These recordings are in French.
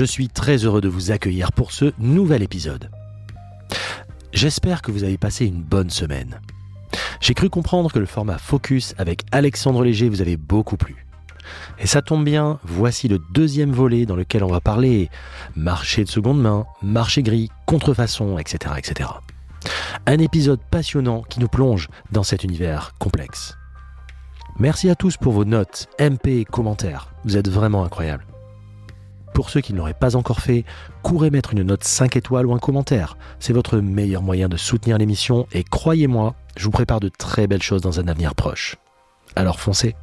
Je suis très heureux de vous accueillir pour ce nouvel épisode. J'espère que vous avez passé une bonne semaine. J'ai cru comprendre que le format Focus avec Alexandre Léger vous avait beaucoup plu. Et ça tombe bien, voici le deuxième volet dans lequel on va parler marché de seconde main, marché gris, contrefaçon, etc., etc. Un épisode passionnant qui nous plonge dans cet univers complexe. Merci à tous pour vos notes, MP et commentaires. Vous êtes vraiment incroyables. Pour ceux qui ne l'auraient pas encore fait, courez mettre une note 5 étoiles ou un commentaire. C'est votre meilleur moyen de soutenir l'émission et croyez-moi, je vous prépare de très belles choses dans un avenir proche. Alors foncez.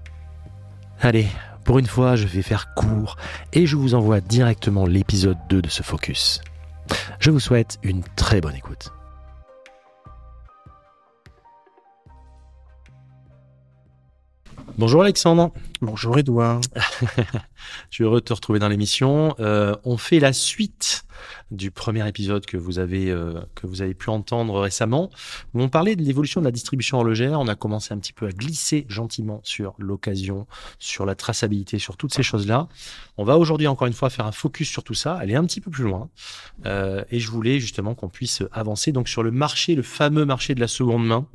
Allez, pour une fois, je vais faire court et je vous envoie directement l'épisode 2 de ce focus. Je vous souhaite une très bonne écoute. Bonjour Alexandre. Bonjour Edouard. Je suis heureux de te retrouver dans l'émission. Euh, on fait la suite du premier épisode que vous avez euh, que vous avez pu entendre récemment où on parlait de l'évolution de la distribution horlogère. On a commencé un petit peu à glisser gentiment sur l'occasion, sur la traçabilité, sur toutes ces choses-là. On va aujourd'hui encore une fois faire un focus sur tout ça. Aller un petit peu plus loin euh, et je voulais justement qu'on puisse avancer donc sur le marché, le fameux marché de la seconde main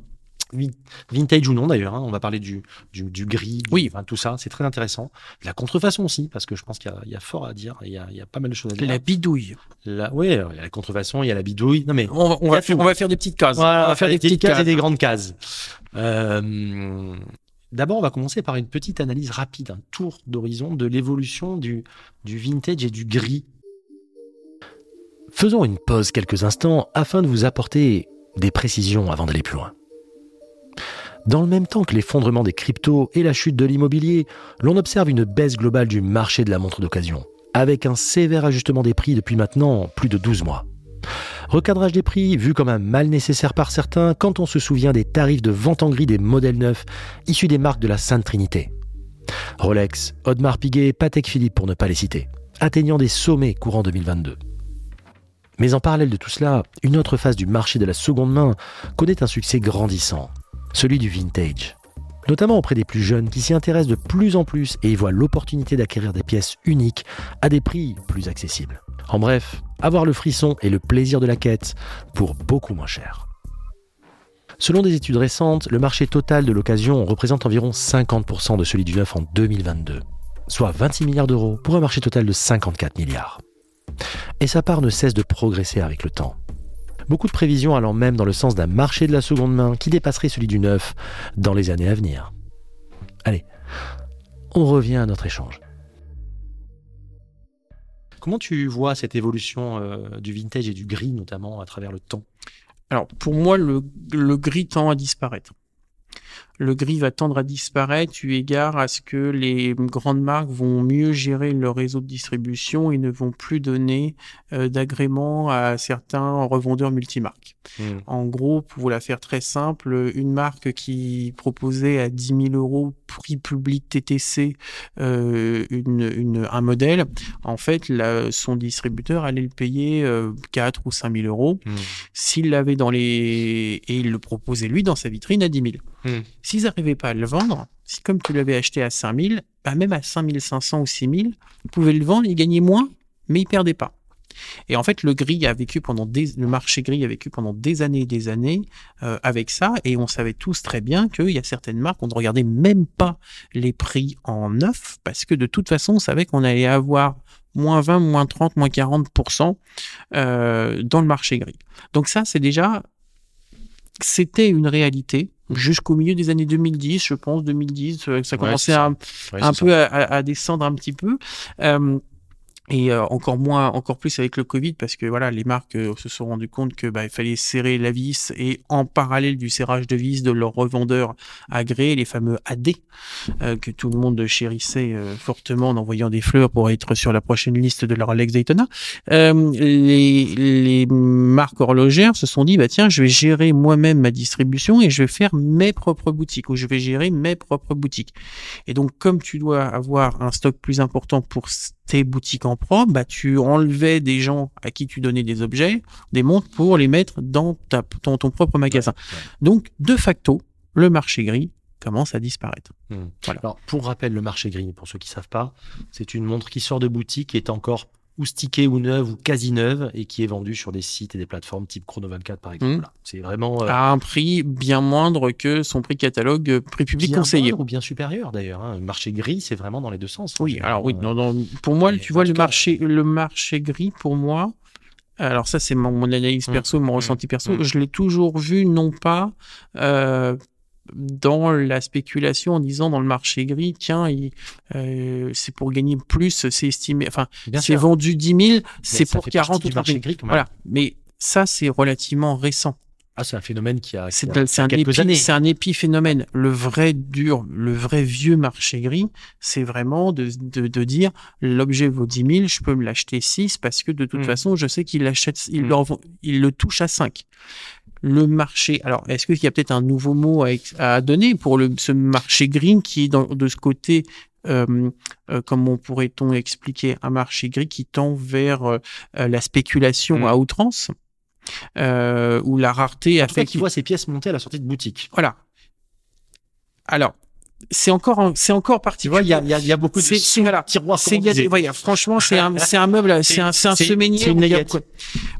vintage ou non d'ailleurs. Hein. On va parler du, du, gris, oui, enfin, tout ça, c'est très intéressant. La contrefaçon aussi, parce que je pense qu'il y, a fort à dire. Il y a, il y a pas mal de choses à dire. La bidouille. La, oui, il y a la contrefaçon, il y a la bidouille. Non mais on va, on va, faire, on va faire des petites cases. on va faire des, petites cases, et des grandes cases. Euh, D'abord, on va commencer par une petite analyse rapide, un tour d'horizon de l'évolution du, du vintage et du gris. Faisons une pause quelques instants afin de vous apporter des précisions avant d'aller plus loin. Dans le même temps que l'effondrement des cryptos et la chute de l'immobilier, l'on observe une baisse globale du marché de la montre d'occasion, avec un sévère ajustement des prix depuis maintenant plus de 12 mois. Recadrage des prix vu comme un mal nécessaire par certains quand on se souvient des tarifs de vente en gris des modèles neufs issus des marques de la Sainte Trinité. Rolex, Audemars Piguet, Patek Philippe pour ne pas les citer, atteignant des sommets courant 2022. Mais en parallèle de tout cela, une autre phase du marché de la seconde main connaît un succès grandissant, celui du vintage. Notamment auprès des plus jeunes qui s'y intéressent de plus en plus et y voient l'opportunité d'acquérir des pièces uniques à des prix plus accessibles. En bref, avoir le frisson et le plaisir de la quête pour beaucoup moins cher. Selon des études récentes, le marché total de l'occasion représente environ 50% de celui du neuf en 2022, soit 26 milliards d'euros pour un marché total de 54 milliards. Et sa part ne cesse de progresser avec le temps. Beaucoup de prévisions allant même dans le sens d'un marché de la seconde main qui dépasserait celui du neuf dans les années à venir. Allez, on revient à notre échange. Comment tu vois cette évolution euh, du vintage et du gris notamment à travers le temps? Alors pour moi, le, le gris tend à disparaître le gris va tendre à disparaître eu égard à ce que les grandes marques vont mieux gérer leur réseau de distribution et ne vont plus donner euh, d'agrément à certains revendeurs multimarques. Hmm. En gros, pour vous la faire très simple, une marque qui proposait à 10 000 euros prix public TTC euh, une, un modèle, en fait, son distributeur allait le payer 4 euh, ou 5 000 euros hmm. s'il l'avait dans les... et il le proposait lui dans sa vitrine à 10 000. Hmm. S'ils n'arrivaient pas à le vendre, si comme tu l'avais acheté à 5000, bah même à 5500 ou 6000, ils pouvaient le vendre, ils gagnaient moins, mais ils perdaient pas. Et en fait, le gris a vécu pendant des, le marché gris a vécu pendant des années et des années euh, avec ça, et on savait tous très bien qu'il y a certaines marques, on ne regardait même pas les prix en neuf, parce que de toute façon, on savait qu'on allait avoir moins 20, moins 30, moins 40% euh, dans le marché gris. Donc ça, c'est déjà, c'était une réalité jusqu'au milieu des années 2010, je pense, 2010, euh, ça commençait un peu à, descendre un petit peu. Euh, et euh, encore moins, encore plus avec le Covid, parce que voilà, les marques euh, se sont rendues compte que bah, il fallait serrer la vis et en parallèle du serrage de vis de leurs revendeurs agréés, les fameux AD, euh, que tout le monde chérissait fortement en envoyant des fleurs pour être sur la prochaine liste de leur Alex Daytona. les, les marques horlogères se sont dit bah tiens, je vais gérer moi-même ma distribution et je vais faire mes propres boutiques ou je vais gérer mes propres boutiques. Et donc comme tu dois avoir un stock plus important pour tes boutiques en propre, bah, tu enlevais des gens à qui tu donnais des objets, des montres pour les mettre dans, ta, ton propre magasin. Donc, de facto, le marché gris commence à disparaître. Hmm. Alors, pour rappel, le marché gris, pour ceux qui savent pas, c'est une montre qui sort de boutique et est encore ou stickée ou neuve ou quasi neuve et qui est vendue sur des sites et des plateformes type Chrono 24 par exemple. Hmm. C'est vraiment euh, à un prix bien moindre que son prix catalogue euh, prix public bien conseillé ou bien supérieur d'ailleurs. Hein. Le marché gris, c'est vraiment dans les deux sens. Oui, alors oui, euh, pour moi, tu vois le marché le marché gris pour moi. Alors ça c'est mon, analyse hmm. perso, mon hmm. ressenti perso. Je l'ai toujours vu non pas dans la spéculation en disant dans le marché gris, tiens, euh, c'est pour gagner plus, c'est estimé, enfin, c'est vendu 10 000, c'est pour 40 ou 30 000. Gris, voilà. Mais ça, c'est relativement récent. Ah, c'est un phénomène qui a, c'est un un épiphénomène. Le vrai dur, le vrai vieux marché gris, c'est vraiment de, de, de dire l'objet vaut 10 000, je peux me l'acheter 6 parce que de toute hmm. façon, je sais qu'il l'achète, il, hmm. il le touche à 5 le marché. Alors, est-ce qu'il y a peut-être un nouveau mot à, donner pour le, ce marché green qui est dans, de ce côté euh, euh, comment pourrait-on expliquer un marché gris qui tend vers euh, la spéculation mm. à outrance euh, où la rareté a fait qu'il voit ses pièces monter à la sortie de boutique. Voilà. Alors, c'est encore c'est encore. Tu vois, il y a, y a beaucoup de c'est, voilà, tiroirs. C'est, y a, franchement, c'est un c'est un meuble, c'est un c'est un semainier.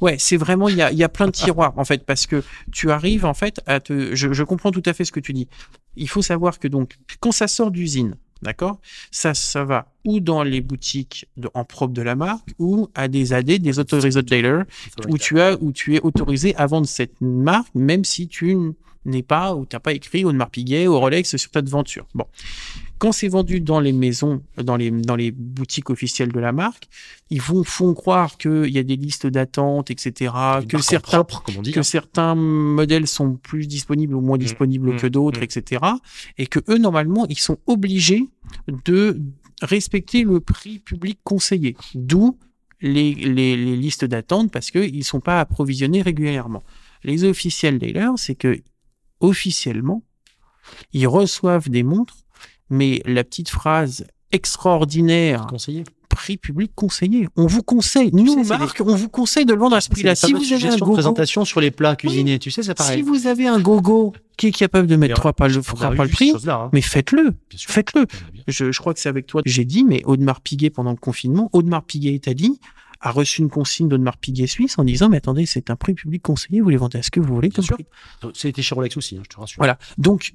ouais, c'est vraiment il y a il y a plein de tiroirs en fait parce que tu arrives en fait à te. Je, je comprends tout à fait ce que tu dis. Il faut savoir que donc quand ça sort d'usine, D'accord? Ça, ça va ou dans les boutiques de, en propre de la marque ou à des AD, des autorisés dealers, où tu as, où tu es autorisé à vendre cette marque, même si tu n'est pas ou t'as pas écrit Audemars Piguet ou Rolex sur ta devanture. Bon. Quand c'est vendu dans les maisons, dans les, dans les boutiques officielles de la marque, ils vont, font croire qu'il y a des listes d'attente, etc., que certains, on dit, que hein. certains modèles sont plus disponibles ou moins mmh, disponibles mmh, que d'autres, mmh. etc., et que eux, normalement, ils sont obligés de respecter le prix public conseillé. D'où les, les, les listes d'attente parce qu'ils ne sont pas approvisionnés régulièrement. Les officiels d'ailleurs, c'est que officiellement, ils reçoivent des montres, mais la petite phrase extraordinaire conseiller prix public conseillé. On vous conseille, nous marque, on vous conseille de le vendre à ce prix-là. Si vous avez un gogo, présentation sur les plats cuisinés, tu sais, c'est pareil. Si vous avez un gogo qui est capable de mettre trois pas le, pas le prix, hein. mais faites-le, faites-le. Je, je, crois que c'est avec toi. J'ai dit, mais Audemars Piguet pendant le confinement, Audemars Piguet est dit, a reçu une consigne d'Audemars Piguet Suisse en disant mais attendez c'est un prix public conseillé vous les vendez à ce que vous voulez comme prix. C'était chez Rolex aussi hein, je te rassure. Voilà donc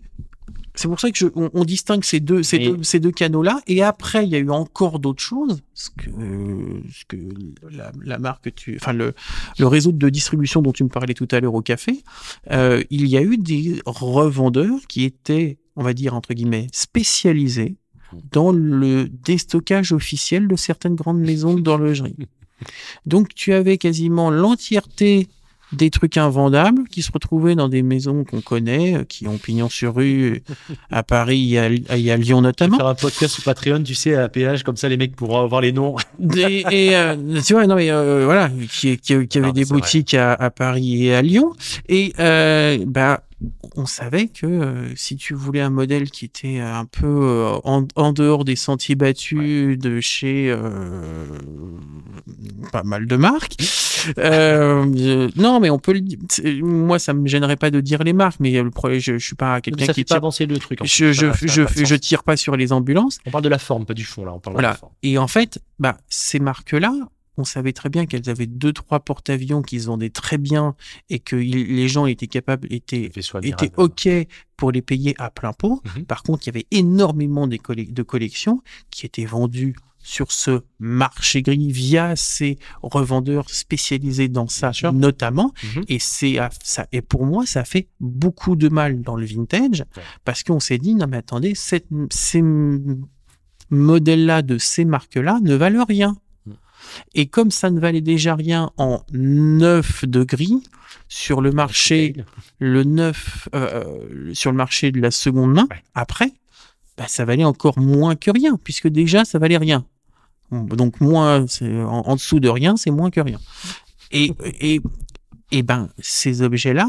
c'est pour ça que je, on, distingue ces deux ces deux ces deux canaux là et après il y a eu encore d'autres choses ce que ce que la, la marque tu enfin le le réseau de distribution dont tu me parlais tout à l'heure au café euh, il y a eu des revendeurs qui étaient on va dire entre guillemets spécialisés dans le déstockage officiel de certaines grandes maisons d'horlogerie. Donc tu avais quasiment l'entièreté des trucs invendables qui se retrouvaient dans des maisons qu'on connaît, euh, qui ont pignon sur rue à Paris et à, Lyon notamment. Faire un podcast sur Patreon, tu sais, à péage, comme ça les mecs pourront avoir les noms. et, euh, tu vois, non mais euh, voilà, qui, qui, avait des boutiques à, à, Paris et à Lyon. Et euh, bah on savait que euh, si tu voulais un modèle qui était un peu euh, en, dehors des sentiers battus de chez euh, pas mal de marques, non, mais on peut le dire. Moi, ça me gênerait pas de dire les marques, mais le problème, je, je suis pas quelqu'un qui tire. avancer le truc. je, je, je, je, tire pas sur les ambulances. On parle de la forme, pas du fond là. On parle de la forme. Et en fait, bah ces marques-là, on savait très bien qu'elles avaient deux trois porte-avions qui se vendaient très bien et que les gens étaient capables étaient étaient ok pour les payer à plein pot. Mhm. Par contre, il y avait énormément de collections qui étaient vendues sur ce marché gris via ces revendeurs spécialisés dans ça notamment mhm. et c'est ça et pour moi ça fait beaucoup de mal dans le vintage parce qu'on s'est dit non mais attendez ces modèles là de ces marques là ne valent rien Et comme ça ne valait déjà rien en 9 de gris, sur le marché, le 9, euh, sur le marché de la seconde main, Ouais. après, bah, ça valait encore moins que rien, puisque déjà, ça valait rien. Donc, moins, en, en dessous de rien, c'est moins que rien. Et, et, et ben, ces objets-là,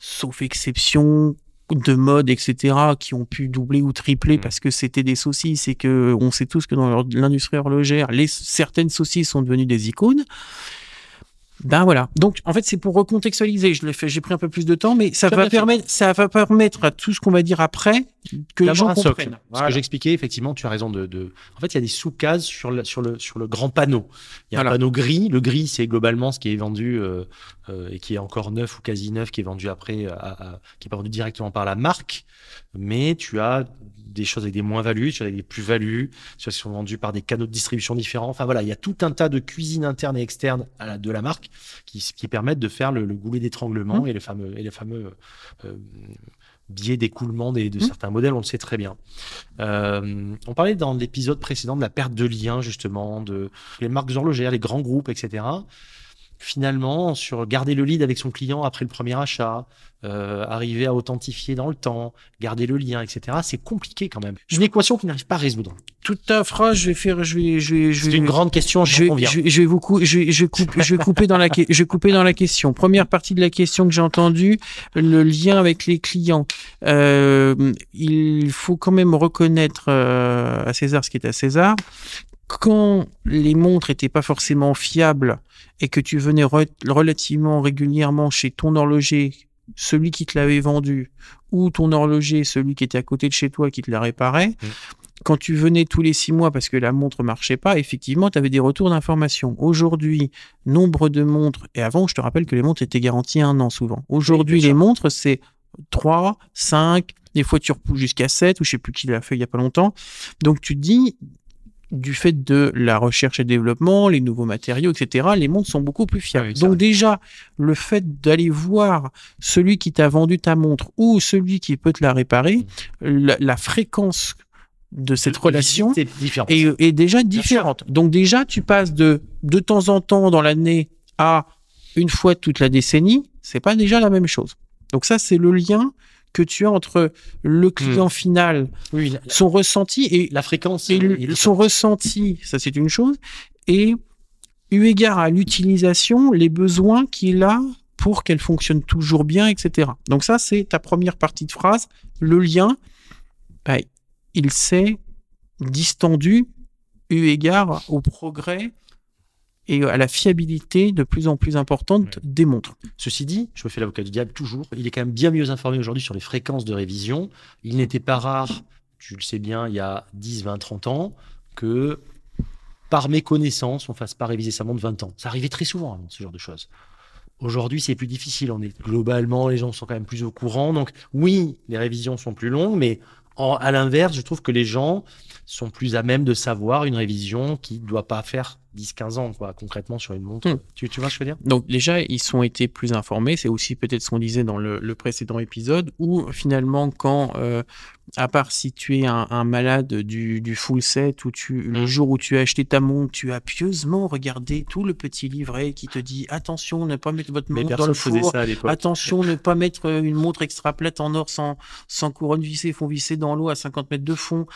sauf exception de mode, etc., qui ont pu doubler ou tripler Mm. parce que c'était des saucisses et que on sait tous que dans l'industrie horlogère, les, certaines saucisses sont devenues des icônes. Ben voilà. Donc, en fait, c'est pour recontextualiser. Je l'ai fait, j'ai pris un peu plus de temps, mais ça Tout va fait. permettre, ça va permettre à tout ce qu'on va dire après que les gens un socle. comprennent. Ce que j'expliquais, effectivement, tu as raison de, de- En fait, il y a des sous-cases sur le, sur, le, sur le grand panneau. Il y a Voilà. un panneau gris. Le gris, c'est globalement ce qui est vendu euh, euh, et qui est encore neuf ou quasi neuf, qui est vendu après, à- à- qui est pas vendu directement par la marque. Mais tu as des choses avec des moins-values, as des plus-values, as qui sont vendues par des canaux de distribution différents. Enfin voilà, il y a tout un tas de cuisines internes et externes à la- de la marque qui, qui permettent de faire le, le goulet d'étranglement Mmh. et le fameux, et le fameux euh, biais d'écoulement des- de Mmh. certains modèles, on le sait très bien. Euh, on parlait dans l'épisode précédent de la perte de lien, justement, de les marques horlogères, les grands groupes, etc. Finalement, sur garder le lead avec son client après le premier achat, euh, arriver à authentifier dans le temps, garder le lien, etc. C'est compliqué quand même. Une équation qui n'arrive pas à résoudre. Toute ta phrase, je vais faire, je vais, je vais, je C'est vais- une grande question, je je, je vais vous cou- je, je, vais couper, je vais couper dans la, je vais couper dans la question. Première partie de la question que j'ai entendue, le lien avec les clients. Euh, il faut quand même reconnaître euh, à César ce qui est à César. Quand les montres étaient pas forcément fiables et que tu venais re- relativement régulièrement chez ton horloger, celui qui te l'avait vendu, ou ton horloger, celui qui était à côté de chez toi qui te la réparait, quand tu venais tous les six mois parce que la montre marchait pas, effectivement, tu avais des retours d'informations. Aujourd'hui, nombre de montres, et avant, je te rappelle que les montres étaient garanties un an souvent. Aujourd'hui, les montres, c'est 3, 5, des fois tu repousses jusqu'à 7, ou je sais plus qui l'a fait il y a pas longtemps. Donc tu te dis, du fait de la recherche et développement, les nouveaux matériaux, etc., les montres sont beaucoup plus fiables. Ah oui, Donc déjà, le fait d'aller voir celui qui t'a vendu ta montre ou celui qui peut te la réparer, la, la fréquence de cette relation est, est déjà différente. Donc déjà, tu passes de de temps en temps dans l'année à une fois toute la décennie, c'est pas déjà la même chose. Donc ça, c'est le lien que tu as entre le client final, oui, la, son ressenti et la fréquence. et le- son ressenti, ça c'est une chose, et eu égard à l'utilisation, les besoins qu'il a pour qu'elle fonctionne toujours bien, etc. Donc ça, c'est ta première partie de phrase. Le lien, bah, il s'est distendu eu égard au progrès et à la fiabilité de plus en plus importante des montres. Ceci dit, je me fais l'avocat du diable toujours. Il est quand même bien mieux informé aujourd'hui sur les fréquences de révision. Il n'était pas rare, tu le sais bien, il y a 10, 20, 30 ans, que par méconnaissance, on fasse pas réviser sa montre 20 ans. Ça arrivait très souvent avant ce genre de choses. Aujourd'hui, c'est plus difficile. On est globalement, les gens sont quand même plus au courant. Donc, oui, les révisions sont plus longues, mais en- à l'inverse, je trouve que les gens sont plus à même de savoir une révision qui ne doit pas faire 10-15 ans, quoi, concrètement, sur une montre. Hmm. Tu, tu vois ce que je veux dire? Donc déjà, ils sont été plus informés. C'est aussi peut-être ce qu'on disait dans le, le précédent épisode, où finalement, quand, euh, à part si tu es un, un malade du, du full set, où tu, le jour où tu as acheté ta montre, tu as pieusement regardé tout le petit livret qui te dit attention, ne pas mettre votre montre dans le four. ça à l'époque. Attention, ne pas mettre euh, une montre extra plate en or sans, sans couronne vissée, fond vissé dans l'eau à 50 mètres de fond.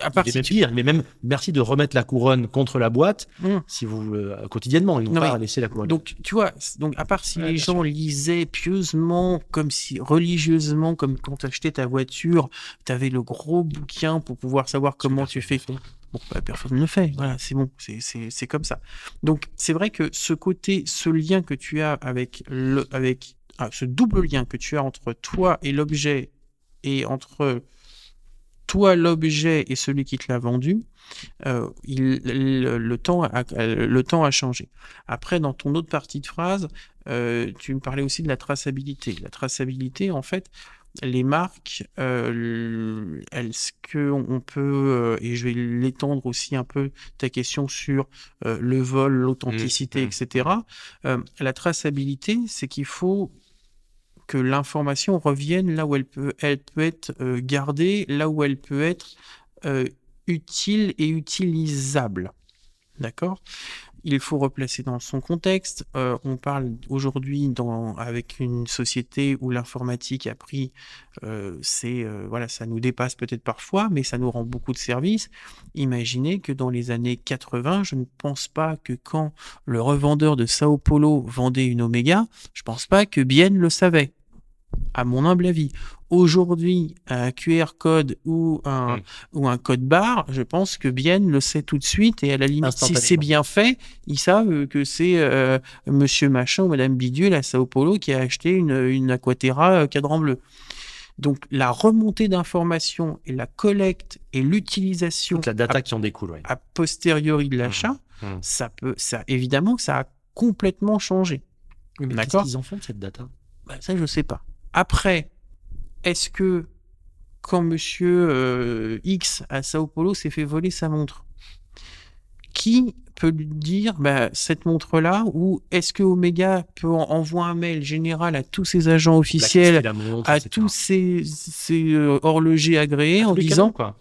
À part Et si pire, mais même merci de remettre la couronne contre la boîte Mm. si vous euh, quotidiennement ils n'ont Non, pas mais- laissé la couronne. Donc, tu vois, donc à part si Ouais, les gens lisaient pieusement, comme si religieusement, comme quand tu achetais ta voiture, tu avais le gros bouquin pour pouvoir savoir comment tu fais. Bon, bah, personne ne le fait. Voilà, c'est bon, c'est- c'est c'est comme ça. Donc, c'est vrai que ce côté, ce lien que tu as avec le, avec ah, ce double lien que tu as entre toi et l'objet et entre toi, l'objet et celui qui te l'a vendu, euh, il, le, le temps a, le temps a changé. Après, dans ton autre partie de phrase, euh, tu me parlais aussi de la traçabilité. La traçabilité, en fait, les marques, euh, elles, ce que on peut, et je vais l'étendre aussi un peu ta question sur le vol, l'authenticité, Mmh, mmh. etc. La traçabilité, c'est qu'il faut que l'information revienne là où elle peut, elle peut être euh, gardée, là où elle peut être euh, utile et utilisable. D'accord? Il faut replacer dans son contexte. Euh, on parle aujourd'hui avec une société où l'informatique a pris, voilà, ça nous dépasse peut-être parfois, mais ça nous rend beaucoup de services. Imaginez que dans les années 80, je ne pense pas que quand le revendeur de Sao Paulo vendait une Omega, je pense pas que Bien le savait à mon humble avis. Aujourd'hui, un QR code ou un, hmm. ou un code barre, je pense que Bien le sait tout de suite et à la limite, si c'est bien fait, ils savent que c'est euh, Monsieur Machin ou Madame Bidule à Sao Paulo qui a acheté une, une Aquaterra euh, cadran bleu. Donc la remontée d'informations et la collecte et l'utilisation, la data qui en découle, a posteriori de l'achat, hmm. Hmm. ça peut, ça évidemment que ça a complètement changé. mais qu'est-ce qu'ils en font de cette data? Bah, Ça, je sais pas. Après, est-ce que quand monsieur euh, X à Sao Paulo s'est fait voler sa montre, qui peut lui dire bah, cette montre-là ou est-ce que Omega peut envoyer un mail général à tous ses agents officiels, à tous ses, euh, horlogers agréés en disant quoi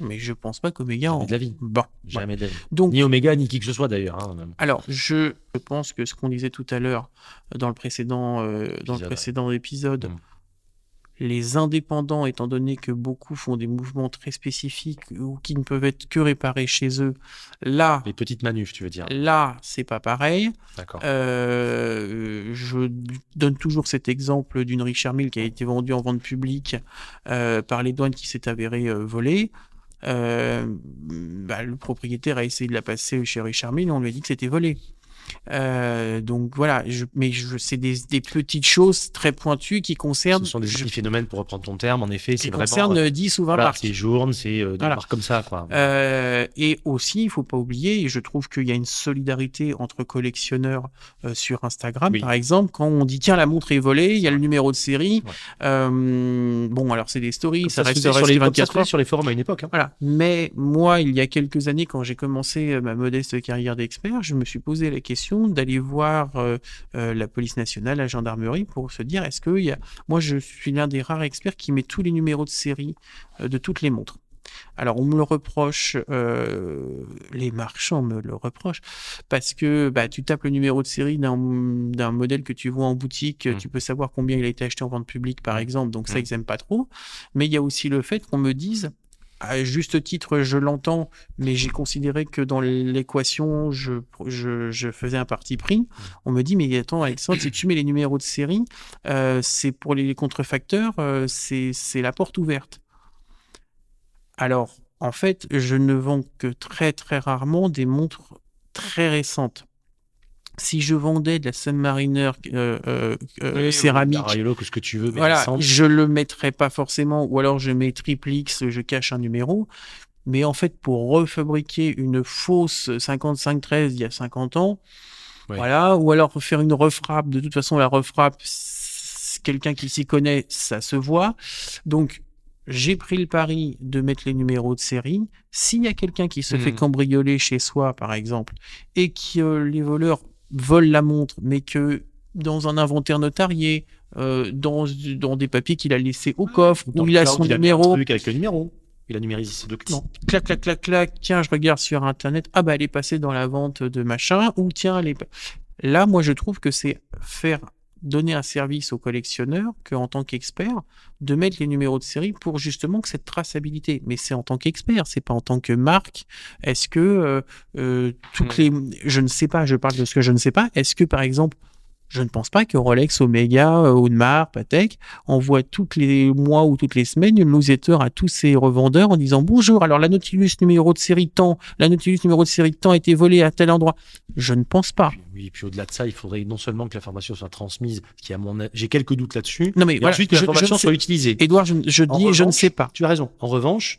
mais je pense pas qu'Omega en... de la vie. Bon, jamais de la vie. Donc, ni Omega ni qui que ce soit d'ailleurs. Hein, alors, je, pense que ce qu'on disait tout à l'heure dans le précédent, euh, dans le précédent épisode, mm les indépendants, étant donné que beaucoup font des mouvements très spécifiques ou qui ne peuvent être que réparés chez eux, là. Les petites manufs, tu veux dire. Là, c'est pas pareil. D'accord. Euh, je donne toujours cet exemple d'une Richard Mille qui a été vendue en vente publique euh, par les douanes qui s'est avérée euh, volée. Bah, le propriétaire a essayé de la passer chez Richard Mille on lui a dit que c'était volé. Euh, donc voilà, je, mais je, c'est des, des, petites choses très pointues qui concernent. Ce sont des petits phénomènes, pour reprendre ton terme, en effet. C'est concernent 10 ou 20 voilà, C'est journes, c'est euh, des marques comme ça. Quoi. Euh, et aussi, il faut pas oublier, et je trouve qu'il y a une solidarité entre collectionneurs euh, sur Instagram, par exemple, quand on dit tiens, la montre est volée, il y a le numéro de série. Euh, bon, alors c'est des stories, ça, reste, sur les 24 heures sur les forums à une époque. Hein. Voilà. Mais moi, il y a quelques années, quand j'ai commencé ma modeste carrière d'expert, je me suis posé la question d'aller voir euh, euh, la police nationale, la gendarmerie, pour se dire est-ce que y a... moi je suis l'un des rares experts qui met tous les numéros de série euh, de toutes les montres. Alors on me le reproche, les marchands me le reprochent parce que bah, tu tapes le numéro de série d'un modèle que tu vois en boutique, mmh. tu peux savoir combien il a été acheté en vente publique par mmh. exemple, donc ça mmh. ils aiment pas trop. Mais il y a aussi le fait qu'on me dise à juste titre, je l'entends, mais j'ai considéré que dans l'équation, je, faisais un parti pris. On me dit, mais attends, Alexandre, si tu mets les numéros de série, euh, c'est pour les contrefacteurs, euh, c'est la porte ouverte. Alors, en fait, je ne vends que très très rarement des montres très récentes si je vendais de la Submariner euh, euh, euh céramique, que ce que tu veux, mais voilà, je le mettrais pas forcément, ou alors je mets triple X, je cache un numéro. Mais en fait, pour refabriquer une fausse 5513 il y a 50 ans, voilà, ou alors faire une refrappe. De toute façon, la refrappe, quelqu'un qui s'y connaît, ça se voit. Donc, j'ai pris le pari de mettre les numéros de série. S'il y a quelqu'un qui se fait hmm. cambrioler chez soi, par exemple, et que les voleurs vole la montre, mais que dans un inventaire notarié, euh, dans, dans des papiers qu'il a laissés au coffre, où il a son numéro. A avec le numéro. Il a numérisé ses documents. Clac, clac, clac, clac. Tiens, je regarde sur Internet. Ah bah, elle est passée dans la vente de machin. Ou tiens, elle est... Là, moi, je trouve que c'est faire donner un service aux collectionneurs qu'en tant qu'expert, de mettre les numéros de série pour justement que cette traçabilité. Mais c'est en tant qu'expert, c'est pas en tant que marque. Est-ce que euh, euh, toutes hmm. les, je ne sais pas, je parle de ce que je ne sais pas. Est-ce que par exemple je ne pense pas que Rolex, Omega, euh, Audemars, Patek envoie tous les mois ou toutes les semaines une newsletter à tous ces revendeurs en disant bonjour, alors la Nautilus numéro de série temps, la Nautilus numéro de série temps a été volée à tel endroit. Je ne pense pas. Oui, puis au-delà de ça, il faudrait non seulement que l'information soit transmise, qui à mon j'ai quelques doutes là-dessus, non mais ensuite que l'information soit utilisée. Edouard, je, je dis, je ne sais pas. Tu as raison. En revanche,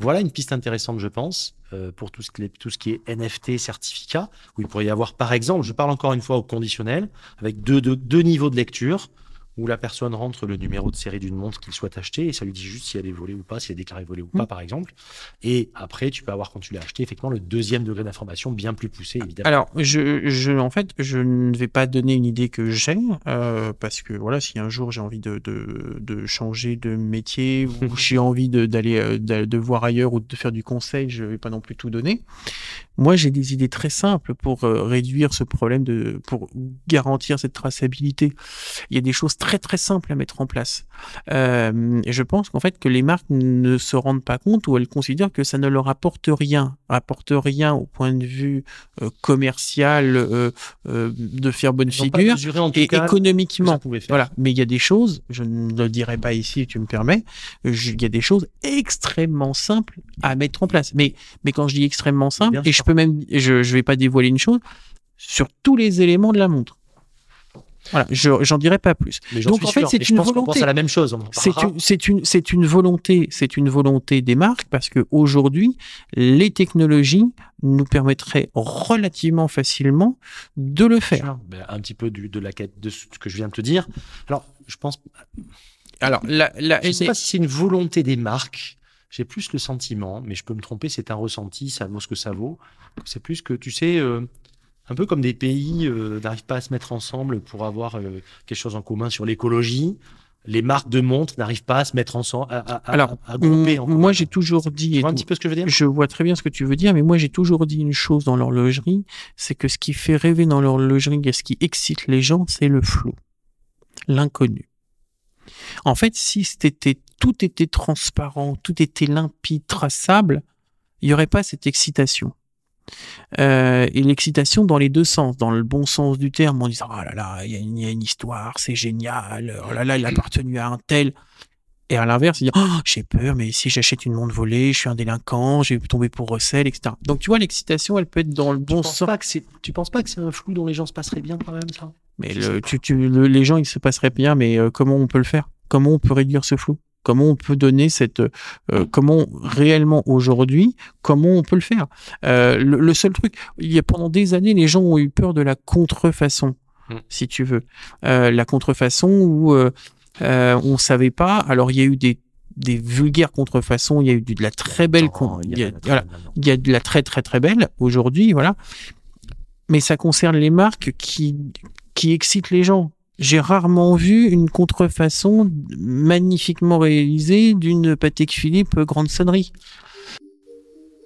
voilà une piste intéressante, je pense, euh, pour tout ce, qui est, NFT, certificat, où il pourrait y avoir, par exemple, je parle encore une fois au conditionnel, avec deux niveaux de lecture. Où la personne rentre le numéro de série d'une montre qu'il souhaite acheter et ça lui dit juste si elle est volée ou pas, si elle est déclarée volée ou pas, Mm. par exemple. Et après, tu peux avoir, quand tu l'as acheté, effectivement, le deuxième degré d'information bien plus poussé, évidemment. Alors, je, je, en fait, je ne vais pas donner une idée que j'ai, euh, parce que voilà, si un jour j'ai envie de, de, de changer de métier ou j'ai envie d'aller euh, de voir ailleurs ou de faire du conseil, je vais pas non plus tout donner. Moi, j'ai des idées très simples pour euh, réduire ce problème de, pour garantir cette traçabilité. Il y a des choses très très simples à mettre en place. Euh, et je pense qu'en fait que les marques ne se rendent pas compte ou elles considèrent que ça ne leur apporte rien, apporte rien au point de vue euh, commercial, euh, euh, de faire bonne Ils figure mesuré, en tout et cas, économiquement. Voilà, mais il y a des choses, je ne le dirai pas ici, tu me permets, je- il y a des choses extrêmement simples à mettre en place. Mais, mais quand je dis extrêmement simple, et je peux même, je, je vais pas dévoiler une chose, sur tous les éléments de la montre. Voilà, je, j'en dirai pas plus. Donc, en fait, c'est Et je une pense volonté. pense à la même chose. C'est une, c'est une, c'est une volonté, c'est une volonté des marques parce que aujourd'hui, les technologies nous permettraient relativement facilement de le faire. Sûr. Ben, un petit peu du- de la quête de ce que je viens de te dire. Alors, je pense, Alors, la, la, je ne sais pas si c'est une volonté des marques. J'ai plus le sentiment, mais je peux me tromper, c'est un ressenti, ça vaut ce que ça vaut. C'est plus que, tu sais, euh, un peu comme des pays euh, n'arrivent pas à se mettre ensemble pour avoir euh, quelque chose en commun sur l'écologie. Les marques de montres n'arrivent pas à se mettre ensemble, à, à- à- Alors, à grouper. en moi, j'ai toujours dit, Tu vois un petit peu ce que je veux dire? Je vois très bien ce que tu veux dire, mais moi j'ai toujours dit une chose dans l'horlogerie, c'est que ce qui fait rêver dans l'horlogerie et ce qui excite les gens, c'est le flou, l'inconnu. En fait, si c'était tout était transparent, tout était limpide, traçable, il n'y aurait pas cette excitation. Euh, et l'excitation dans les deux sens, dans le bon sens du terme, en disant oh là là, il y, a une- il y a une histoire, c'est génial, oh là là, il a appartenu à un tel. Et à l'inverse, il dit oh, j'ai peur, mais si j'achète une montre volée, je suis un délinquant, j'ai tombé pour recel, etc. Donc tu vois, l'excitation, elle peut être dans le bon sens. pas que tu penses pas que c'est un flou dont les gens se passeraient bien quand même, ça? Mais Je le, sais tu, tu, le- les gens, ils se passeraient bien, mais euh, comment on peut le faire? Comment on peut réduire ce flou? Comment on peut donner cette... euh, comment réellement aujourd'hui, comment on peut le faire Euh, le, le seul truc, il y a pendant des années, les gens ont eu peur de la contrefaçon, Mm. si tu veux. Euh, la contrefaçon où euh, euh, on savait pas. Alors il y a eu des, des vulgaires contrefaçons, il y a eu de la très belle... con- Attends, il y a- voilà, il y a de la très très très belle aujourd'hui, voilà. Mais ça concerne les marques qui, qui excitent les gens. J'ai rarement vu une contrefaçon magnifiquement réalisée d'une Patek Philippe grande sonnerie.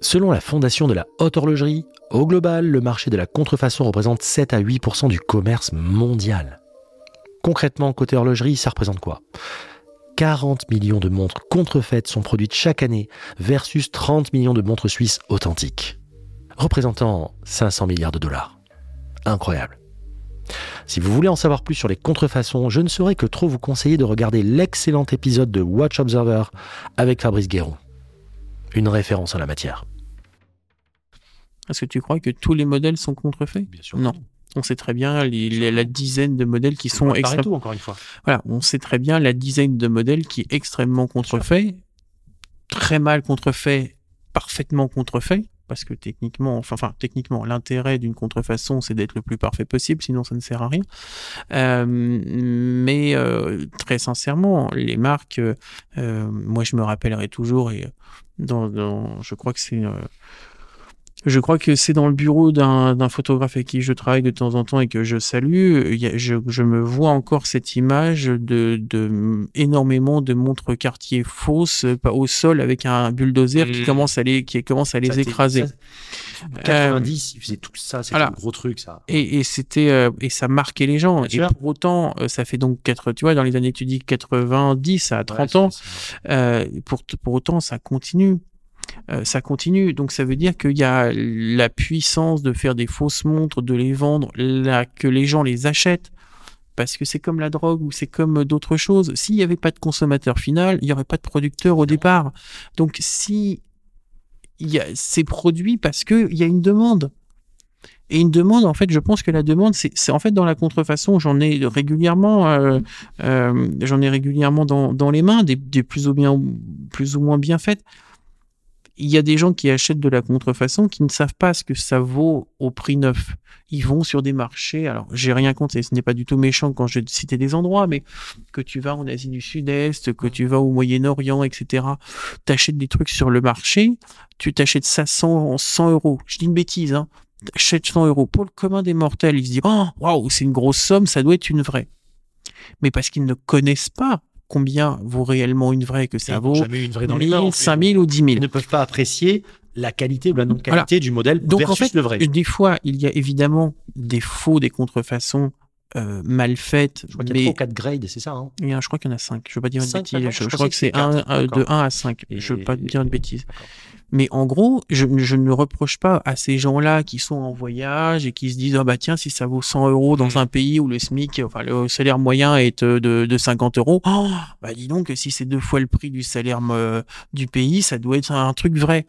Selon la fondation de la haute horlogerie, au global, le marché de la contrefaçon représente 7 à 8% du commerce mondial. Concrètement, côté horlogerie, ça représente quoi? 40 millions de montres contrefaites sont produites chaque année versus 30 millions de montres suisses authentiques, représentant 500 milliards de dollars. Incroyable. Si vous voulez en savoir plus sur les contrefaçons, je ne saurais que trop vous conseiller de regarder l'excellent épisode de Watch Observer avec Fabrice Guéroux. Une référence en la matière. Est-ce que tu crois que tous les modèles sont contrefaits Bien sûr. Non. On sait très bien les- les- la dizaine de modèles qui sont extrêmement encore une fois. Voilà, on sait très bien la dizaine de modèles qui est extrêmement contrefait, très mal contrefait, parfaitement contrefait, parce que techniquement, enfin, techniquement, l'intérêt d'une contrefaçon, c'est d'être le plus parfait possible, sinon ça ne sert à rien. Euh, mais euh, très sincèrement, les marques, euh, moi je me rappellerai toujours, et dans, je crois que c'est je crois que c'est dans le bureau d'un photographe avec qui je travaille de temps en temps et que je salue. Il y a- je, je me vois encore cette image de, de énormément de montres quartier fausses au sol avec un bulldozer qui Mm. commence à les qui commence à les Ça, écraser. ça, 90, ils faisaient tout ça, c'était voilà. un gros truc, ça. Et, et c'était euh, et ça marquait les gens. Bien et sûr. pour autant, euh, ça fait donc quatre, tu vois, dans les années tu dis 90 à 30 Ouais, ans, euh, pour, pour autant, ça continue. Euh, ça continue. Donc, ça veut dire qu'il y a la puissance de faire des fausses montres, de les vendre, là, que les gens les achètent. Parce que c'est comme la drogue ou c'est comme d'autres choses. S'il n'y avait pas de consommateur final, il n'y aurait pas de producteur au départ. Donc, si il y a ces produits parce que il y a une demande. Et une demande, en fait, je pense que la demande, c'est c'est- en fait dans la contrefaçon, j'en ai régulièrement, euh, euh, j'en ai régulièrement dans, dans les mains, des, des plus ou bien plus ou moins bien faites. Il y a des gens qui achètent de la contrefaçon qui ne savent pas ce que ça vaut au prix neuf. Ils vont sur des marchés. Alors, j'ai rien contre, ce n'est pas du tout méchant quand je citais des endroits, mais que tu vas en Asie du Sud-Est, que tu vas au Moyen-Orient, etc. T'achètes des trucs sur le marché, tu t'achètes ça 100, 100 euros. Je dis une bêtise, hein. T'achètes 100 euros. Pour le commun des mortels, ils se disent, oh, waouh, c'est une grosse somme, ça doit être une vraie. Mais parce qu'ils ne connaissent pas combien vaut réellement une vraie, que ça vaut jamais une vraie dans les 1000, mains. en plus. 5000 ou 10 000. Ils ne peuvent pas apprécier la qualité ou la non-qualité du modèle Donc en versus fait, le vrai. des fois, il y a évidemment des faux, des contrefaçons euh, mal faites, Je crois qu'il y a ou quatre grades, c'est ça. Hein il y a- je crois qu'il y en a 5. Je veux pas dire une bêtise. Je, Je je crois que c'est de D'accord. 1 à 5. Et- je veux pas dire une bêtise. Mais en gros, je, je ne reproche pas à ces gens-là qui sont en voyage et qui se disent, ah bah tiens, si ça vaut 100 euros dans Mm. un pays où le SMIC, enfin le salaire moyen est euh, de, de 50 euros, oh, bah dis donc, si c'est deux fois le prix du salaire euh, du pays, ça doit être un truc vrai.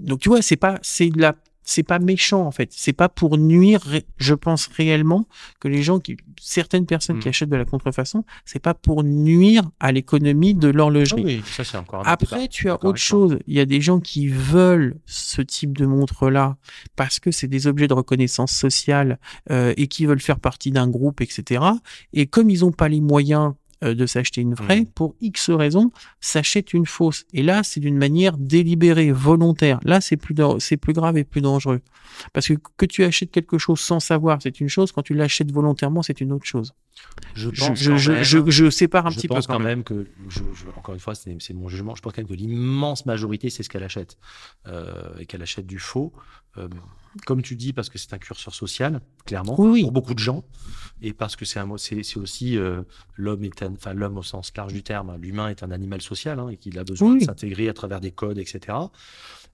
Donc tu vois, c'est pas, c'est de la, c'est pas méchant en fait. C'est pas pour nuire. Je pense réellement que les gens qui, certaines personnes qui Mm. achètent de la contrefaçon, c'est pas pour nuire à l'économie de Ah l'horlogerie. oui, ça c'est encore un Après, débat. tu as autre chose. Il y a des gens qui veulent ce type de montre-là parce que c'est des objets de reconnaissance sociale euh, et qui veulent faire partie d'un groupe, etc. Et comme ils n'ont pas les moyens de s'acheter une vraie, Mhm. pour X raisons, s'achètent une fausse. Et là, c'est d'une manière délibérée, volontaire. Là, c'est plus, c'est plus grave et plus dangereux. Parce que que tu achètes quelque chose sans savoir, c'est une chose. Quand tu l'achètes volontairement, c'est une autre chose. Je Je, pense je, quand je, même- je- je sépare un je petit peu pense quand même. que, je, je- encore une fois, c'est c'est mon jugement, je pense quand même que l'immense majorité, c'est ce qu'elle achète. Euh, et qu'elle achète du faux. Euh, comme tu dis, parce que c'est un curseur social, clairement, Oui, oui. pour beaucoup de gens. Et parce que c'est c'est aussi euh, l'homme est un, enfin l'homme au sens large du terme, hein, l'humain est un animal social hein, et qu'il a besoin Oui. de s'intégrer à travers des codes, etc.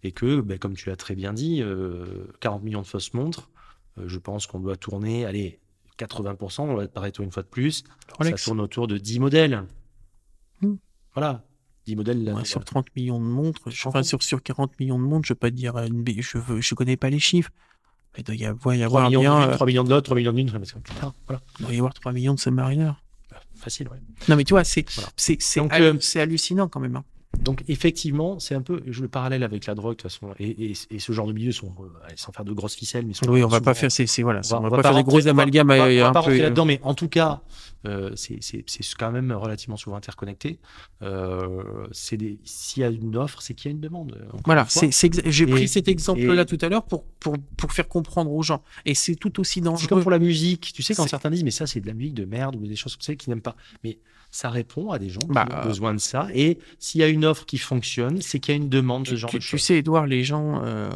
Et que, ben, comme tu l'as très bien dit, euh, 40 millions de fausses montres, euh, je pense qu'on doit tourner, allez, 80%, on va Pareto une fois de plus, Rolex. ça tourne autour de 10 modèles. Hmm. Voilà, 10 modèles. Ouais, là. sur 30 millions de montres, je- enfin sur, sur 40 millions de montres, je veux pas te dire une bé- je je connais pas les chiffres. Mais il doit y avoir, y 3 avoir millions, bien, d'une, euh, 3 millions de l'autre, 3 millions d'une, putain, voilà, il doit y avoir 3 millions de submariners. facile, ouais. Non mais tu vois, c'est Voilà. euh, hallucinant quand même. hein. Donc effectivement, c'est un peu je le parallèle avec la drogue de toute façon, et, et- et ce genre de milieu sont euh, sans faire de grosses ficelles, mais sont Oui, on va souvent- pas faire c'est voilà, on on va- va, on va pas faire des gros va- amalgames on va- on va un pas peu, euh, là-dedans, mais en tout cas, euh, c'est- c'est c'est quand même relativement souvent interconnecté. Euh, c'est des- S'il y a une offre, c'est qu'il y a une demande. Voilà, j'ai pris cet exemple-là et- tout à l'heure pour, pour, pour faire comprendre aux gens. Et c'est tout aussi C'est comme dangereux. pour la musique. Tu sais, quand certains disent, mais ça, c'est de la musique de merde ou des choses comme ça qu'ils n'aiment pas. Mais ça répond à des gens Bah, qui ont besoin de ça. Et s'il y a une offre qui fonctionne, c'est qu'il y a une demande de ce Tu, genre tu- de tu choses. sais, Edouard, les gens, euh,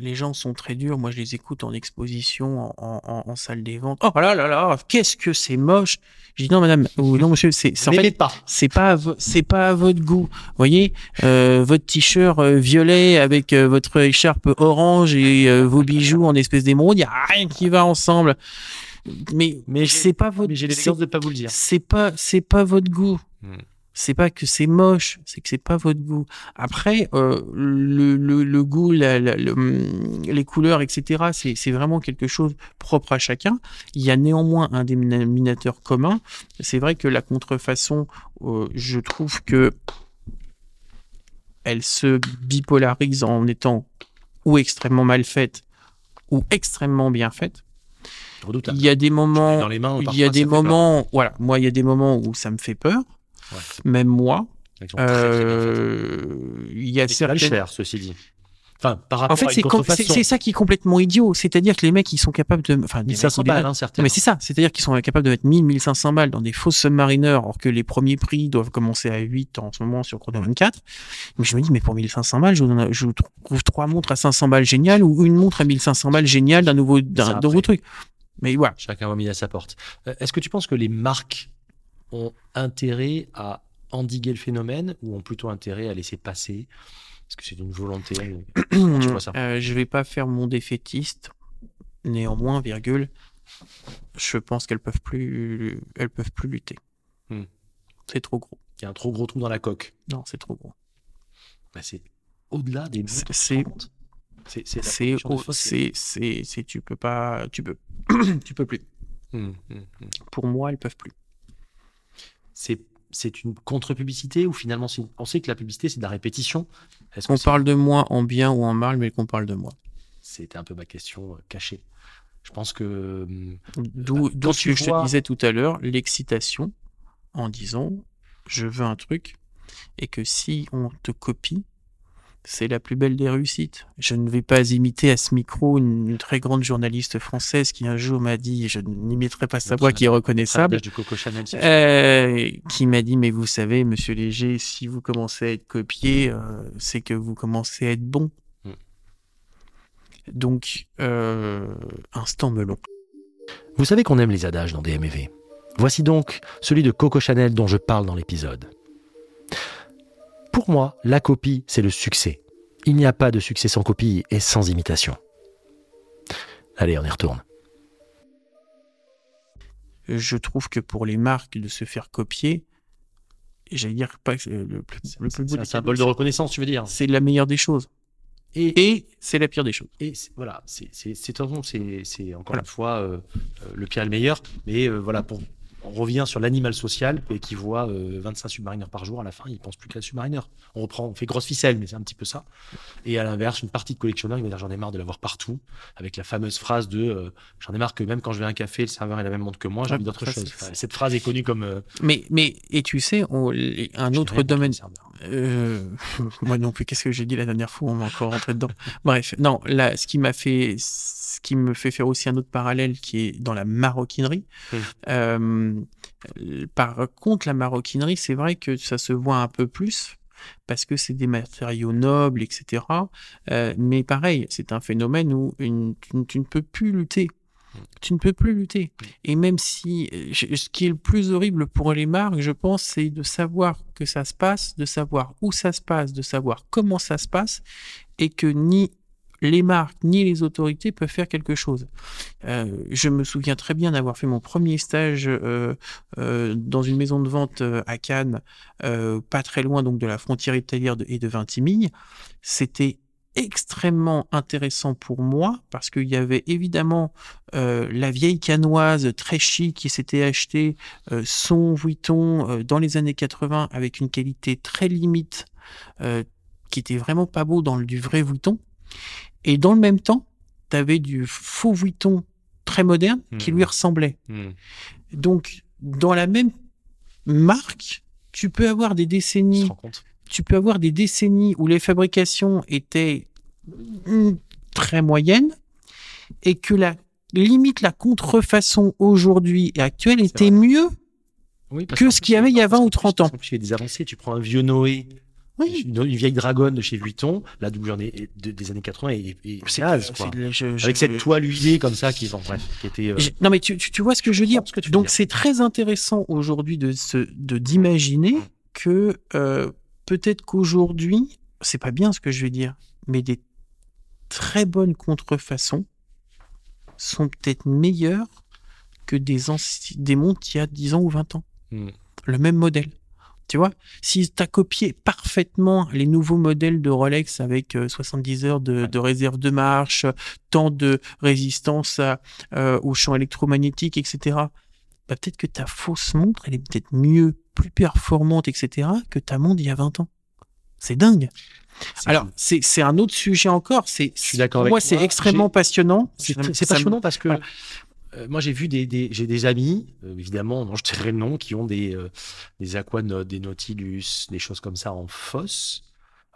les gens sont très durs. Moi, je les écoute en exposition, en, en- en salle des ventes. Oh là là là, qu'est-ce que c'est moche. Je dis non, madame, ou non, monsieur, c'est en fait, pas. c'est pas, c'est pas à votre goût. Vous voyez, euh, votre t-shirt euh, violet avec euh, votre écharpe orange et euh, vos bijoux en espèce d'émeraude, il y a rien qui va ensemble. Mais, c'est pas votre, j'ai l'élégance de pas vous le dire. c'est pas c'est pas votre goût. Hmm. c'est pas que c'est moche c'est que c'est pas votre goût. Après euh, le, le, le goût la- la- le, hum, les couleurs etc c'est c'est vraiment quelque chose propre à chacun. Il y a néanmoins un dénominateur commun. C'est vrai que la contrefaçon euh, je trouve que elle se bipolarise en étant ou extrêmement mal faite ou extrêmement bien faite Redoutable. il y a des moments Dans les mains, il y a des fait peur. moments, voilà, moi il y a des moments où ça me fait peur, Ouais. même moi. Euh, Il y a certaines. cher, ceci dit. Enfin, par rapport En fait, c'est ça qui est complètement idiot. C'est-à-dire que les mecs, ils sont capables de. Enfin, des mecs 1500 ou des balles, hein, mais c'est ça. C'est-à-dire qu'ils sont capables de mettre 1000, 1500 balles dans des fausses submariners, alors que les premiers prix doivent commencer à 8 en ce moment sur Chrono 24. Mais je me dis, mais pour 1500 balles, je, je trouve trois montres à 500 balles géniales ou une montre à 1500 balles géniale d'un nouveau, d'un nouveau truc. Mais voilà. Chacun va mis à sa porte. Euh, Est-ce que tu penses que les marques ont intérêt à endiguer le phénomène ou ont plutôt intérêt à laisser passer? Est-ce que c'est une volonté tu vois ça? Euh, je vais pas faire mon défaitiste. Néanmoins, virgule, je pense qu'elles peuvent plus, elles peuvent plus lutter. Hmm. C'est trop gros. Il y a un trop gros trou dans la coque. Non, c'est trop gros. Bah, c'est au-delà des C'est- c'est-. C'est tu peux pas, tu peux, tu peux plus. Hum, hum, hum. Pour moi, elles peuvent plus. C'est c'est une contre-publicité ou finalement c'est une- on sait que la publicité c'est de la répétition Est-ce Qu'on parle de moi en bien ou en mal, mais qu'on parle de moi. C'était un peu ma question euh, cachée. Je pense que D'où Bah, ce tu que je vois- te disais tout à l'heure, l'excitation en disant je veux un truc et que si on te copie, c'est la plus belle des réussites. Je ne vais pas imiter à ce micro une, une très grande journaliste française qui un jour m'a dit, je n'imiterai pas sa voix qui est reconnaissable, du Coco Chanel, euh, qui m'a dit mais vous savez Monsieur Léger, si vous commencez à être copié, euh, c'est que vous commencez à être bon. Mm. Donc euh, instant melon. Vous savez qu'on aime les adages dans DMV. Voici donc celui de Coco Chanel dont je parle dans l'épisode. Pour moi, la copie, c'est le succès. Il n'y a pas de succès sans copie et sans imitation. Allez, on y retourne. je trouve que pour les marques de se faire copier, j'allais dire pas que le, le plus, le plus beau des cadeaux, reconnaissance, tu veux dire. c'est la meilleure des choses. Et, Et c'est la pire des choses. et c'est- voilà, c'est c'est- c'est de c'est- c'est encore Voilà. une fois euh, euh, le pire et le meilleur. Mais euh, voilà, pour, on revient sur l'animal social et qui voit euh, 25 submarineurs par jour. À la fin, il pense plus qu'à submarineur. On reprend, on fait grosse ficelle, mais c'est un petit peu ça. Et à l'inverse, une partie de collectionneurs, il va dire j'en ai marre de l'avoir partout, avec la fameuse phrase de euh, j'en ai marre que même quand je vais à un café, le serveur est la même montre que moi, j'ai envie d'autre chose. Enfin, cette phrase est connue comme euh, Mais, mais, et tu sais, on- un autre domaine. Euh, moi non plus, qu'est-ce que j'ai dit la dernière fois On m'a encore rentré dedans. Bref, non, là, ce qui m'a fait, ce qui me fait faire aussi un autre parallèle qui est dans la maroquinerie. Mm. Euh, par contre, la maroquinerie, c'est vrai que ça se voit un peu plus parce que c'est des matériaux nobles, etc. Euh, mais pareil, c'est un phénomène où une- tu, tu ne peux plus lutter. Tu ne peux plus lutter. Et même si, ce qui est le plus horrible pour les marques, je pense, c'est de savoir que ça se passe, de savoir où ça se passe, de savoir comment ça se passe, et que ni les marques ni les autorités peuvent faire quelque chose. Euh, je me souviens très bien d'avoir fait mon premier stage euh, euh, dans une maison de vente euh, à Cannes, euh, pas très loin donc de la frontière italienne et de Vintimille. C'était extrêmement intéressant pour moi parce qu'il y avait évidemment euh, la vieille canoise très chic qui s'était acheté euh, son Vuitton euh, dans les années 80 avec une qualité très limite euh, qui était vraiment pas beau dans le, du vrai Vuitton et dans le même temps tu avais du faux Vuitton très moderne qui Mhm. lui ressemblait Hmm. donc dans la même marque tu peux avoir des décennies tu peux avoir des décennies où les fabrications étaient mm, très moyennes et que la limite la contrefaçon aujourd'hui et actuelle était vrai. mieux. Oui, que ce qu'il y avait il y a parce 20 ou qu'en plus, 30 ans. Tu fais des avancées, tu prends un vieux Noé, Oui. une, une vieille dragonne de chez Vuitton, la double en est- de- des années 80 et, et C'est Avec cette toile huilée comme ça qui, bon, bref, qui était. euh, Non mais tu, tu, tu vois ce que je veux dire? comprends ce que tu veux Donc c'est très intéressant aujourd'hui de se de d'imaginer Mm. que euh, peut-être qu'aujourd'hui c'est pas bien ce que je vais dire, mais des très bonnes contrefaçons sont peut-être meilleures que des, anci- des montres il y a 10 ans ou 20 ans. hmm. Le même modèle. Tu vois, si tu as copié parfaitement les nouveaux modèles de Rolex avec euh, 70 heures de, de réserve de marche, tant de résistance à, euh, aux champs électromagnétiques, etc., bah, peut-être que ta fausse montre, elle est peut-être mieux, plus performante, etc., que ta montre il y a 20 ans. C'est dingue. Alors, c'est un autre sujet encore. C'est, Je suis d'accord pour avec moi, c'est extrêmement passionnant. C'est passionnant parce que voilà. Euh, moi j'ai vu des, des- j'ai des amis euh, évidemment non je dirais le nom qui ont des euh, des Aquanaut, des Nautilus, des choses comme ça en fosse.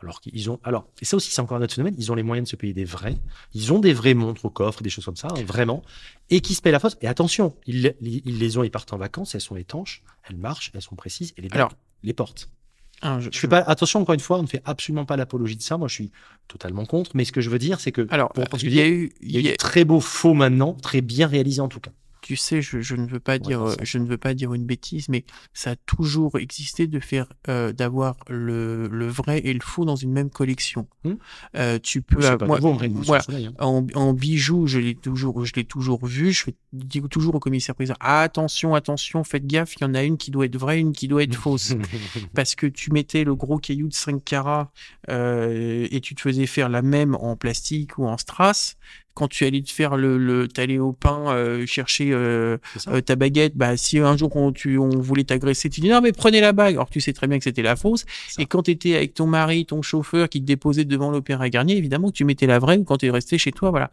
Alors qu'ils ont alors et ça aussi c'est encore un autre phénomène. Ils ont les moyens de se payer des vrais. Ils ont des vraies montres au coffre, des choses comme ça hein, vraiment et qui se payent la fosse. Et attention, ils, ils, ils les ont, ils partent en vacances, elles sont étanches, elles marchent, elles sont précises et les Alors, les portes. Hein, je- Je fais pas attention encore une fois, on ne fait absolument pas l'apologie de ça. Moi je suis totalement contre. Mais ce que je veux dire c'est que Alors, pour que il y a eu, il y a eu très beaux faux maintenant, très bien réalisés en tout cas. Tu sais, je, je ne veux pas va dire, faire euh, je ne veux pas dire une bêtise, mais ça a toujours existé de faire, euh, d'avoir le, le vrai et le faux dans une même collection. Hmm. Euh, tu peux, pas moi, nouveau, en vrai, nous, voilà. sur le soleil, hein. en, en bijoux, je l'ai toujours, je l'ai toujours vu. Je dis toujours au commissaire président, ah, attention, attention, faites gaffe, il y en a une qui doit être vraie, une qui doit être fausse. parce que tu mettais le gros caillou de 5 carats euh, et tu te faisais faire la même en plastique ou en strass, quand tu allais te faire le, le t'allais au pain euh, chercher euh, euh, ta baguette, bah si un jour on, tu, on voulait t'agresser, tu dis non mais prenez la bague. Alors tu sais très bien que c'était la fausse. Et quand tu étais avec ton mari, ton chauffeur qui te déposait devant l'Opéra Garnier, évidemment que tu mettais la vraie ou quand tu es resté chez toi, voilà.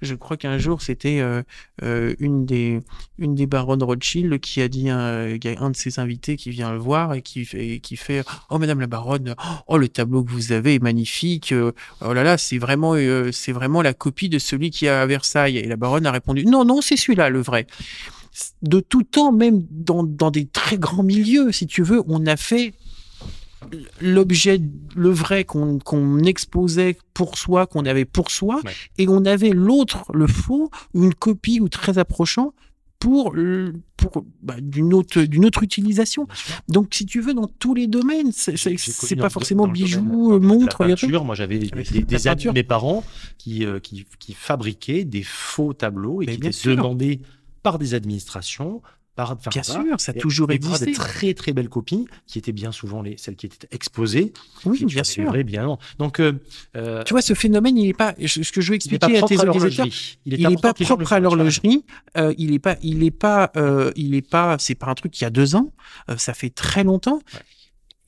Je crois qu'un jour c'était euh, euh, une des une des baronnes Rothschild qui a dit un, un de ses invités qui vient le voir et qui fait qui fait oh madame la baronne, oh le tableau que vous avez est magnifique. Oh là là, c'est vraiment euh, c'est vraiment la copie de celui qui est à Versailles. Et la baronne a répondu non non c'est celui-là le vrai de tout temps, même dans, dans des très grands milieux, si tu veux, on a fait l'objet, le vrai qu'on exposait pour soi, qu'on avait pour soi, Ouais. et on avait l'autre, le faux, une copie ou très approchant pour, le- pour bah, d'une autre, d'une autre utilisation. Donc, si tu veux, dans tous les domaines, c'est pas forcément bijoux, euh, montres. Moi, j'avais des, Avec des- des amis mes parents qui, euh, qui, qui fabriquaient des faux tableaux et Mais qui étaient sûr. demandés par des administrations. Par, enfin, Bien sûr, ça a toujours et existé. Des très très belles copies qui étaient bien souvent les, celles qui étaient exposées. Oui, bien sûr. bien non. Donc, euh, euh, Tu vois, ce phénomène, il est pas. Ce que je veux il n'est expliquer à tes il n'est pas propre à l'horlogerie. Euh, il est pas, il est pas, euh, il est pas. C'est pas un truc qui a deux ans. Ça fait très longtemps. Ouais.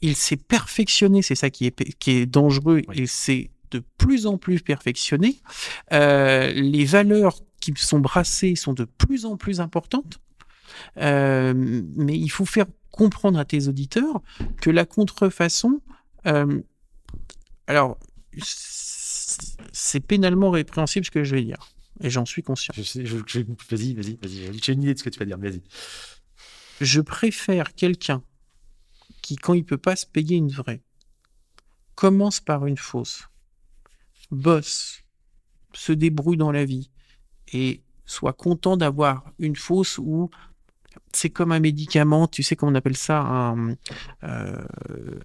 Il s'est perfectionné. C'est ça qui est qui est dangereux. Oui. Et c'est de plus en plus perfectionné. Les valeurs qui sont brassées sont de plus en plus importantes. Euh, mais il faut faire comprendre à tes auditeurs que la contrefaçon, euh, alors, c'est pénalement répréhensible ce que je vais dire. Et j'en suis conscient. Je sais, je- je- vas-y, vas-y, vas-y. J'ai une idée de ce que tu vas dire. Vas-y. Je préfère quelqu'un qui, quand il peut pas se payer une vraie, commence par une fausse, bosse, se débrouille dans la vie et soit content d'avoir une fausse où c'est comme un médicament, tu sais comment on appelle ça, un, euh,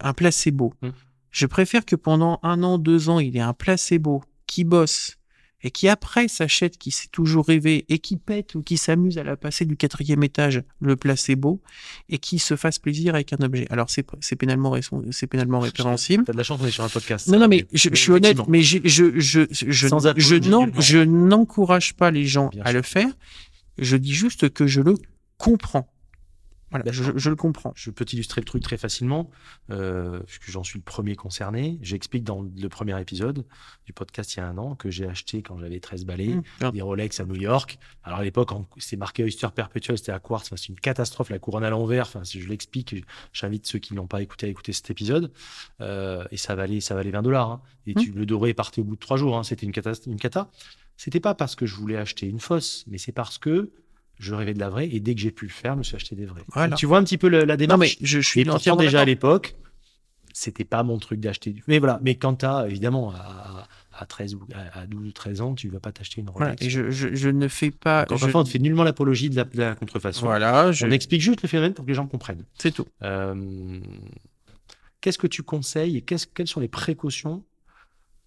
un placebo. Hmm. Je préfère que pendant un an, deux ans, il ait un placebo qui bosse et qui après s'achète, qui s'est toujours rêvé et qui pète ou qui s'amuse à la passer du quatrième étage, le placebo, et qui se fasse plaisir avec un objet. Alors c'est c'est pénalement, c'est pénalement répréhensible. T'as de la chance, on est sur un podcast. Non, non, mais je, je suis honnête, mais je, je, je, Sans je, non. je n'encourage pas les gens Bien à sûr. le faire. Je dis juste que je le comprends. Voilà, D'accord. je, je le comprends. Je peux t'illustrer le truc très facilement, euh, puisque j'en suis le premier concerné. J'explique dans le premier épisode du podcast il y a un an que j'ai acheté quand j'avais 13 balais Hum, des Rolex à New York. Alors à l'époque, c'était marqué Oyster Perpetual, c'était à quartz. Enfin, c'est une catastrophe, la couronne à l'envers. Enfin, si je l'explique, j'invite ceux qui n'ont pas écouté à écouter cet épisode. Euh, et ça valait, ça valait 20 dollars. hein. Et tu, le doré partait au bout de trois jours. hein. C'était une cata. Une cata. C'était pas parce que je voulais acheter une fausse, mais c'est parce que je rêvais de la vraie. Et dès que j'ai pu le faire, je me suis acheté des vrais. Voilà. Tu vois un petit peu le- la démarche. Non, mais je, je suis Et déjà à l'époque, c'était pas mon truc d'acheter du. Mais voilà, mais quand t'as, évidemment, à, à 13 ou à à 12 ou 13 ans, tu vas pas t'acheter une Voilà, Rolex. et je, je, je ne fais pas. Encore je- une fois, on ne fait nullement l'apologie de la, de la contrefaçon. Voilà, je- On explique juste le phénomène pour que les gens comprennent. c'est tout. Euh, Qu'est-ce que tu conseilles et qu'est-ce- quelles sont les précautions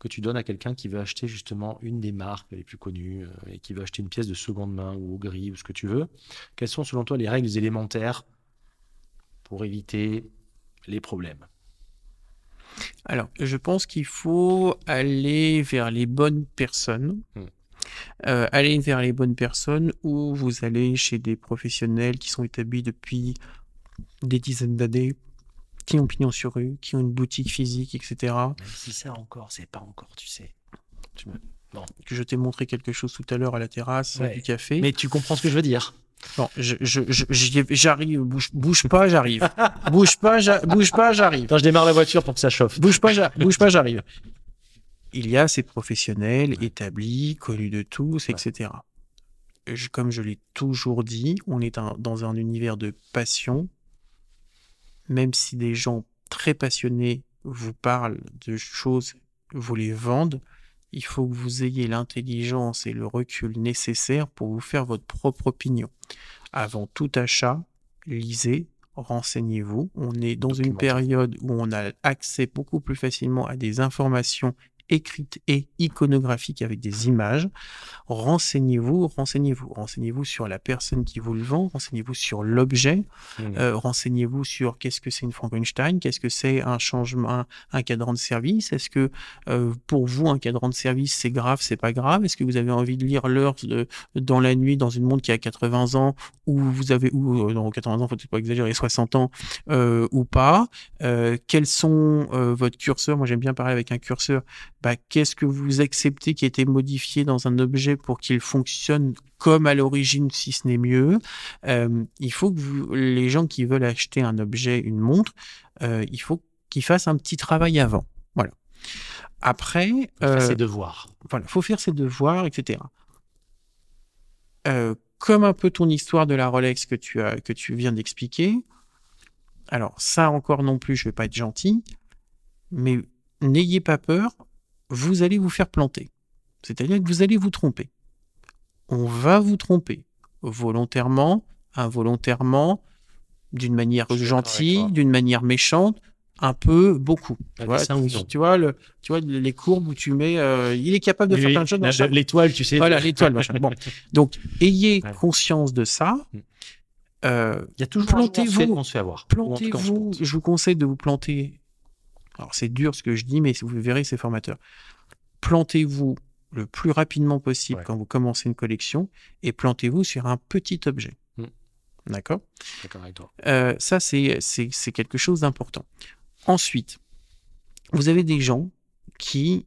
que tu donnes à quelqu'un qui veut acheter justement une des marques les plus connues euh, et qui veut acheter une pièce de seconde main ou au gris ou ce que tu veux Quelles sont selon toi les règles élémentaires pour éviter les problèmes? Alors, je pense qu'il faut aller vers les bonnes personnes. Hmm. Euh, aller vers les bonnes personnes où vous allez chez des professionnels qui sont établis depuis des dizaines d'années, qui ont pignon sur rue, qui ont une boutique physique, etc. Même si ça encore, c'est pas encore, tu sais. Tu me- Que je t'ai montré quelque chose tout à l'heure à la terrasse Ouais. du café. Mais tu comprends ce que je veux dire Bon, j'arrive, bouge, bouge pas, j'arrive. bouge pas, bouge pas, j'arrive. Quand je démarre la voiture pour que ça chauffe. Bouge pas, bouge pas, j'arrive. Il y a ces professionnels établis, connus de tous, Ouais. etc. Je- comme je l'ai toujours dit, on est un- dans un univers de passion. Même si des gens très passionnés vous parlent de choses, vous les vendent, il faut que vous ayez l'intelligence et le recul nécessaire pour vous faire votre propre opinion. Avant tout achat, lisez, renseignez-vous. On est dans une période où on a accès beaucoup plus facilement à des informations écrite et iconographique avec des images. Renseignez-vous, renseignez-vous, renseignez-vous sur la personne qui vous le vend, renseignez-vous sur l'objet, Mmh. euh, renseignez-vous sur qu'est-ce que c'est une Frankenstein, qu'est-ce que c'est un changement, un, un cadran de service, est-ce que euh, pour vous un cadran de service c'est grave, c'est pas grave, est-ce que vous avez envie de lire l'heure dans la nuit dans une montre qui a 80 ans ou vous avez ou euh, non 80 ans faut pas exagérer 60 ans euh, ou pas, quels sont votre curseur, moi j'aime bien parler avec un curseur, bah, qu'est-ce que vous acceptez qui a été modifié dans un objet pour qu'il fonctionne comme à l'origine, si ce n'est mieux? Euh, il faut que vous- les gens qui veulent acheter un objet, une montre, euh, il faut qu'ils fassent un petit travail avant. Voilà. Après, Faut faire euh, ses devoirs. voilà, faut faire ses devoirs, etc. Euh, comme un peu ton histoire de la Rolex que tu as, que tu viens d'expliquer. Alors ça encore non plus, je vais pas être gentil, mais n'ayez pas peur, vous allez vous faire planter. C'est-à-dire que vous allez vous tromper. On va vous tromper volontairement, involontairement, d'une manière gentille, d'une manière méchante, un peu, beaucoup. Tu vois, dessein ou tu, non. tu vois, le, tu vois les courbes où tu mets, euh, il est capable de faire Oui, plein de choses L'étoile, tu sais. Voilà, l'étoile, machin. Bon. Donc, ayez conscience de ça. Mm. Euh, Il y a toujours Plantez-vous. on se fait avoir. Plantez-vous. plante. Je vous conseille de vous planter. Alors, c'est dur ce que je dis, mais vous verrez, c'est formateur. Plantez-vous le plus rapidement possible Ouais. quand vous commencez une collection et plantez-vous sur un petit objet. Mm. D'accord? D'accord avec toi. Euh, Ça, c'est quelque chose d'important. Ensuite, vous avez des gens qui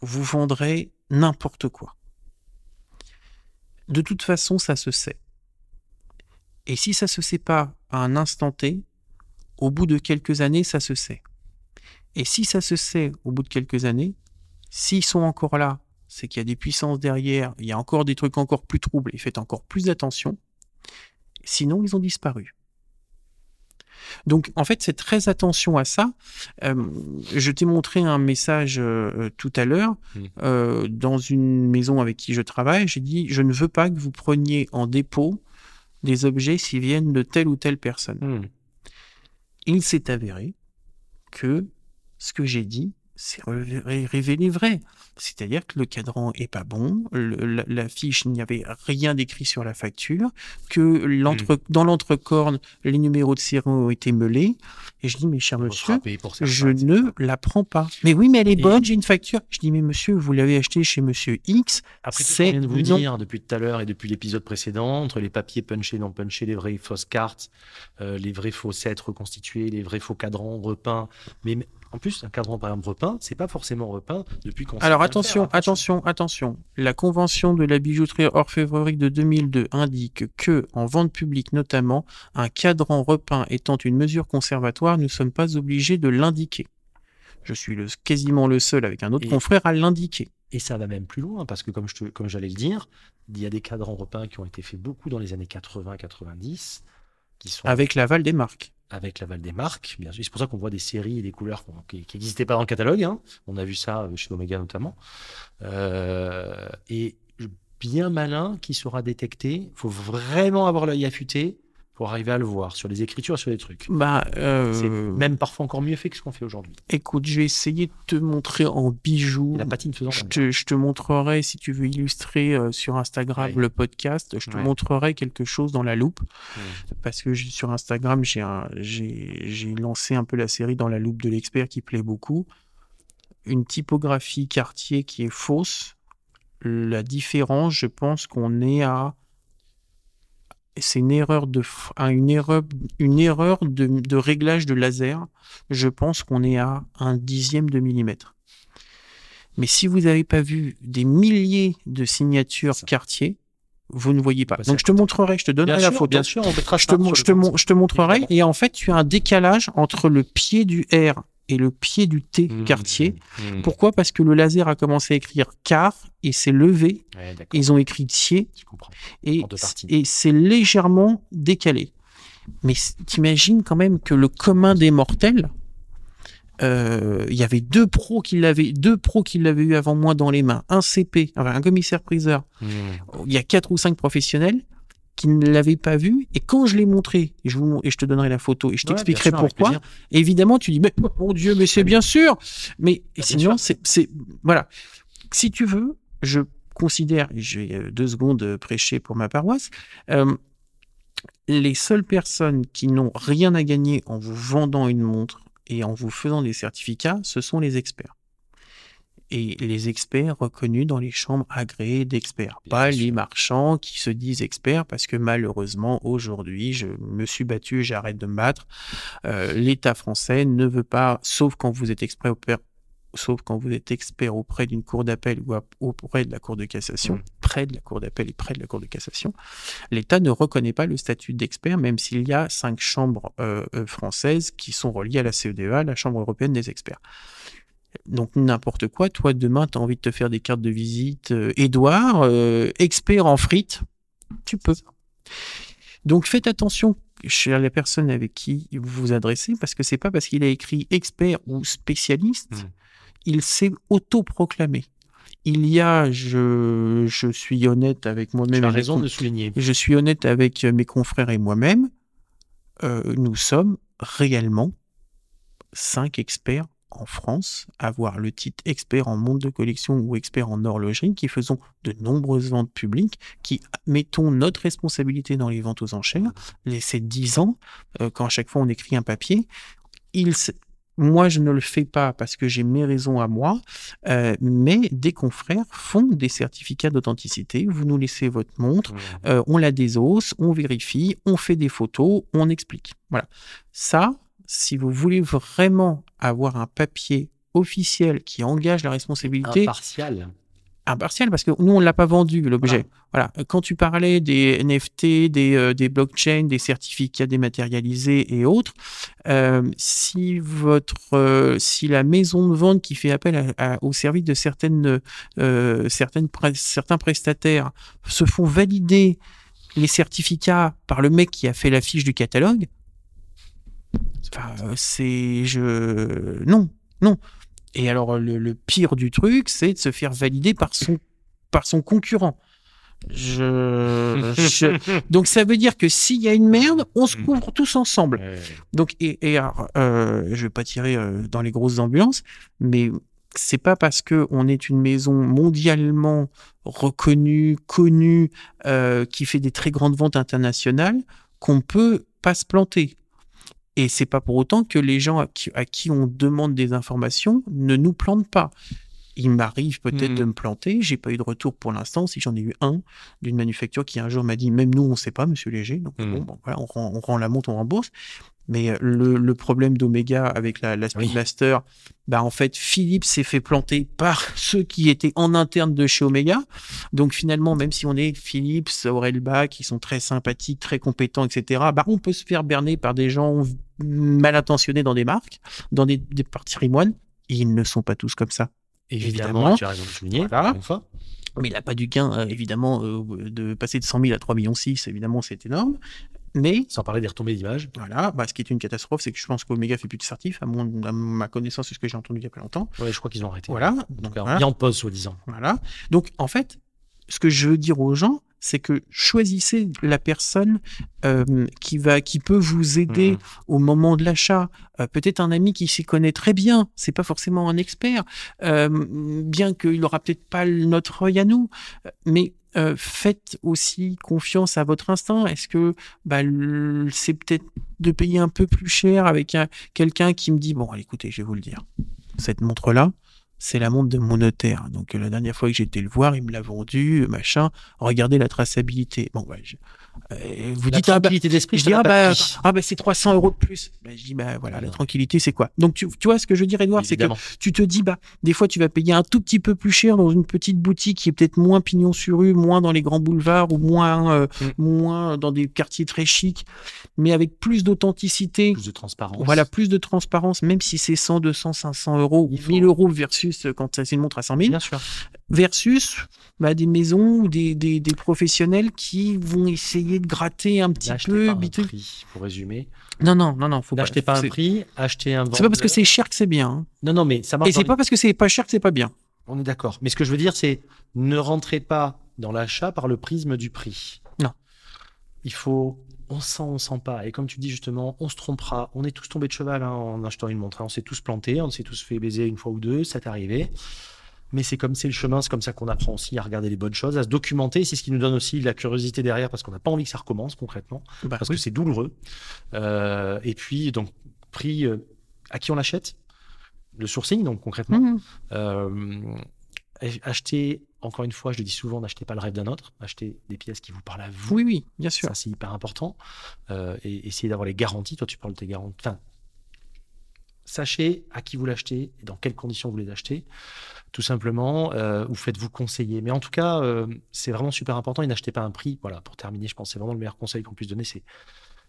vous vendraient n'importe quoi. De toute façon, ça se sait. Et si ça se sait pas à un instant T, au bout de quelques années, ça se sait. Et si ça se sait au bout de quelques années, s'ils sont encore là, c'est qu'il y a des puissances derrière, il y a encore des trucs encore plus troubles, et faites encore plus attention. Sinon, ils ont disparu. Donc, en fait, c'est très attention à ça. Euh, je t'ai montré un message euh, tout à l'heure Mm. euh, dans une maison avec qui je travaille. J'ai dit, je ne veux pas que vous preniez en dépôt des objets s'ils viennent de telle ou telle personne. Hmm. Il s'est avéré que ce que j'ai dit s'est ré- révélé vrai. C'est-à-dire que le cadran est pas bon, le- la, fiche, il n'y avait rien d'écrit sur la facture, que l'entre, dans l'entrecorne, les numéros de série ont été meulés. Et je dis, mais cher monsieur, je ne la prends pas. Mais oui, mais elle est Et- bonne, j'ai une facture. Je dis, mais monsieur, vous l'avez acheté chez monsieur X. Après, ce c'est qu'on vient de vous non. dire depuis tout à l'heure et depuis l'épisode précédent, entre les papiers punchés, non punchés, les vraies fausses cartes, euh, les vrais faux sets reconstitués, les vrais faux cadrans repeints. Mais en plus, un cadran, par exemple, repeint, c'est pas forcément repeint depuis qu'on Alors attention, faire, attention, attention. La convention de la bijouterie orfèvrerie de 2002 indique que, en vente publique notamment, un cadran repeint étant une mesure conservatoire, nous ne sommes pas obligés de l'indiquer. Je suis le, quasiment le seul avec un autre Et- confrère à l'indiquer. Et ça va même plus loin, parce que comme, je te- comme j'allais le dire, il y a des cadrans repeints qui ont été faits beaucoup dans les années 80-90, qui sont Avec l'aval des marques. Avec l'aval des marques, bien sûr. C'est pour ça qu'on voit des séries et des couleurs qui n'existaient pas dans le catalogue. hein. On a vu ça euh, chez Omega notamment. Euh, et bien malin qui sera détecté. Il faut vraiment avoir l'œil affûté pour arriver à le voir sur les écritures, sur les trucs. Bah, euh, C'est même parfois encore mieux fait que ce qu'on fait aujourd'hui. écoute, je vais essayer de te montrer en bijoux. La patine faisant. Je te, je te montrerai, si tu veux illustrer euh, sur Instagram Ouais. le podcast, je te Ouais. montrerai quelque chose dans la loupe. Parce que sur Instagram, j'ai j'ai lancé un peu la série dans la loupe de l'expert qui plaît beaucoup. Une typographie quartier qui est fausse. La différence, je pense qu'on est à. C'est une erreur de une erreur une erreur de, de réglage de laser. Je pense qu'on est à un dixième de millimètre. Mais si vous n'avez pas vu des milliers de signatures Ça. quartier, vous ne voyez pas. Passer Donc je te montrerai, je te donnerai Bien la sûr, photo. bien sûr, on mettra Je te, je, je montrerai. Et en fait, tu as un décalage entre le pied du R et le pied du T Mmh, quartier. mmh, mmh. Pourquoi? Parce que le laser a commencé à écrire car et s'est levé. Ouais, Ils ont écrit tier et, c'est légèrement décalé. Mais t'imagines quand même que le commun des mortels, euh, il y avait deux pros qui l'avaient, deux pros qui l'avaient eu avant moi dans les mains, un CP, un commissaire priseur. Mmh. Il y a quatre ou cinq professionnels qui ne l'avaient pas vu. Et quand je l'ai montré, et je, vous, et je te donnerai la photo et je Ouais, t'expliquerai pourquoi, évidemment, tu dis, mais oh, mon Dieu, mais c'est bien sûr. Mais et bien sinon, c'est, c'est, voilà. Si tu veux, je considère, et vais euh, deux secondes euh, prêcher pour ma paroisse, euh, les seules personnes qui n'ont rien à gagner en vous vendant une montre et en vous faisant des certificats, ce sont les experts. Et les experts reconnus dans les chambres agréées d'experts, pas les marchands qui se disent experts parce que malheureusement aujourd'hui, je me suis battu j'arrête de me battre. Euh, L'État français ne veut pas, sauf quand vous êtes expert auprès, sauf quand vous êtes expert auprès d'une cour d'appel ou auprès de la cour de cassation, Mm. près de la cour d'appel et près de la cour de cassation, l'État ne reconnaît pas le statut d'expert, même s'il y a cinq chambres euh, euh, françaises qui sont reliées à la CEDEA, la Chambre européenne des experts. Donc n'importe quoi, toi demain tu as envie de te faire des cartes de visite, euh, Édouard, euh, expert en frites, tu peux. Donc faites attention chez la personne avec qui vous vous adressez, parce que c'est pas parce qu'il a écrit expert ou spécialiste, Mhm. il s'est autoproclamé. Il y a, je, je suis honnête avec Tu moi-même, as et mes raison de souligner. je suis honnête avec mes confrères et moi-même, euh, nous sommes réellement cinq experts en France avoir le titre expert en montre de collection ou expert en horlogerie qui faisons de nombreuses ventes publiques, qui mettons notre responsabilité dans les ventes aux enchères, ces 10 ans, euh, quand à chaque fois on écrit un papier, il moi, je ne le fais pas parce que j'ai mes raisons à moi, euh, mais des confrères font des certificats d'authenticité. Vous nous laissez votre montre, euh, on la désosse, on vérifie, on fait des photos, on explique. Voilà. Ça, si vous voulez vraiment avoir un papier officiel qui engage la responsabilité Impartial. impartial, parce que nous, on ne l'a pas vendu, l'objet. Voilà. Quand tu parlais des NFT, des, euh, des blockchains, des certificats dématérialisés et autres, euh, si votre, euh, si la maison de vente qui fait appel à- à- au service de certaines, certaines certains prestataires se font valider les certificats par le mec qui a fait la fiche du catalogue, enfin, euh, c'est je non non. Et alors le, le pire du truc, c'est de se faire valider par son par son concurrent. Je, je- donc ça veut dire que s'il y a une merde, on se couvre tous ensemble. Donc, et, et alors, euh, je vais pas tirer euh, dans les grosses ambulances, mais c'est pas parce que on est une maison mondialement reconnue, connue, euh, qui fait des très grandes ventes internationales, qu'on peut pas se planter. Et c'est pas pour autant que les gens à qui, à qui on demande des informations ne nous plantent pas. Il m'arrive peut-être de me planter. J'ai pas eu de retour pour l'instant. Si j'en ai eu un d'une manufacture qui un jour m'a dit, même nous, on sait pas, Monsieur Léger. Donc Mhm. bon, bon, voilà, on rend, on rend la montre, on rembourse. Mais euh, le, le problème d'Omega avec la, la Oui. Speedmaster, bah en fait, Philippe s'est fait planter par ceux qui étaient en interne de chez Omega. Donc finalement, même si on est Philips, Aurelba, qui sont très sympathiques, très compétents, etc., bah on peut se faire berner par des gens mal intentionnés dans des marques, dans des, des patrimoines. Et ils ne sont pas tous comme ça. Évidemment, Évidemment. tu as raison de souligner. Voilà. fois. Mais il n'a pas du gain, euh, évidemment, euh, de passer de 100 000 à 3 millions 6, évidemment, c'est énorme. Mais Sans parler des retombées d'image. voilà, bah, ce qui est une catastrophe, c'est que je pense qu'Omega fait plus de certif, à, mon, à ma connaissance, c'est ce que j'ai entendu il y a pas longtemps. Ouais, je crois qu'ils ont arrêté. Voilà. Donc, voilà. mis en pause, soi-disant. Voilà. Donc, en fait, ce que je veux dire aux gens, c'est que choisissez la personne euh, qui va, qui peut vous aider Mhm. au moment de l'achat. Euh, peut-être un ami qui s'y connaît très bien. C'est pas forcément un expert, euh, bien qu'il aura peut-être pas notre œil à nous. Mais euh, faites aussi confiance à votre instinct. Est-ce que bah, c'est peut-être de payer un peu plus cher avec un- quelqu'un qui me dit bon, écoutez, je vais vous le dire. Cette montre-là, c'est la montre de mon notaire. Donc euh, la dernière fois que j'ai été le voir, il me l'a vendu, machin. Regardez la traçabilité. Bon, ouais, je- euh, vous La dites ah, bah, tranquillité d'esprit, je dis ah bah, ah bah c'est 300 euros de plus. Bah, je dis bah voilà la tranquillité c'est quoi? Donc tu, tu vois ce que je veux dire Edouard, c'est que tu te dis bah des fois tu vas payer un tout petit peu plus cher dans une petite boutique qui est peut-être moins pignon sur rue, moins dans les grands boulevards ou moins euh, Mm. moins dans des quartiers très chics, mais avec plus d'authenticité. Plus de transparence. Voilà, plus de transparence, même si c'est 100, 200, 500 euros ou Il faut. 1000 euros versus euh, quand c'est une montre à 100 000 Bien sûr. versus bah, des maisons ou des, des, des professionnels qui vont essayer de gratter un petit peu. pas un prix, pour résumer. Non, non, non, non, faut pas. N'achetez pas un prix, achetez un C'est pas parce que c'est cher que c'est bien. hein. Non, non, mais ça marche. Et c'est pas parce que c'est pas cher que c'est pas bien. On est d'accord. Mais ce que je veux dire, c'est ne rentrez pas dans l'achat par le prisme du prix. Non. il faut on sent, on sent pas. Et comme tu dis justement, on se trompera. On est tous tombés de cheval hein, en achetant une montre. hein. On s'est tous plantés, on s'est tous fait baiser une fois ou deux, ça t'est arrivé. Mais c'est comme c'est le chemin, c'est comme ça qu'on apprend aussi à regarder les bonnes choses, à se documenter. C'est ce qui nous donne aussi la curiosité derrière parce qu'on n'a pas envie que ça recommence concrètement, Bah parce oui. que c'est douloureux. Euh, et puis, donc, prix euh, à qui on l'achète? Le sourcing, donc concrètement. Mhm. Euh, acheter, encore une fois, je le dis souvent, n'achetez pas le rêve d'un autre. Achetez des pièces qui vous parlent à vous. Oui, oui, bien sûr. Ça, c'est hyper important. Euh, et essayez d'avoir les garanties. Toi, tu parles de tes garanties. Enfin, sachez à qui vous l'achetez et dans quelles conditions vous les achetez. Tout simplement, euh, ou faites-vous conseiller. Mais en tout cas, euh, c'est vraiment super important. Et n'achetez pas un prix. Voilà, pour terminer, je pense que c'est vraiment le meilleur conseil qu'on puisse donner. C'est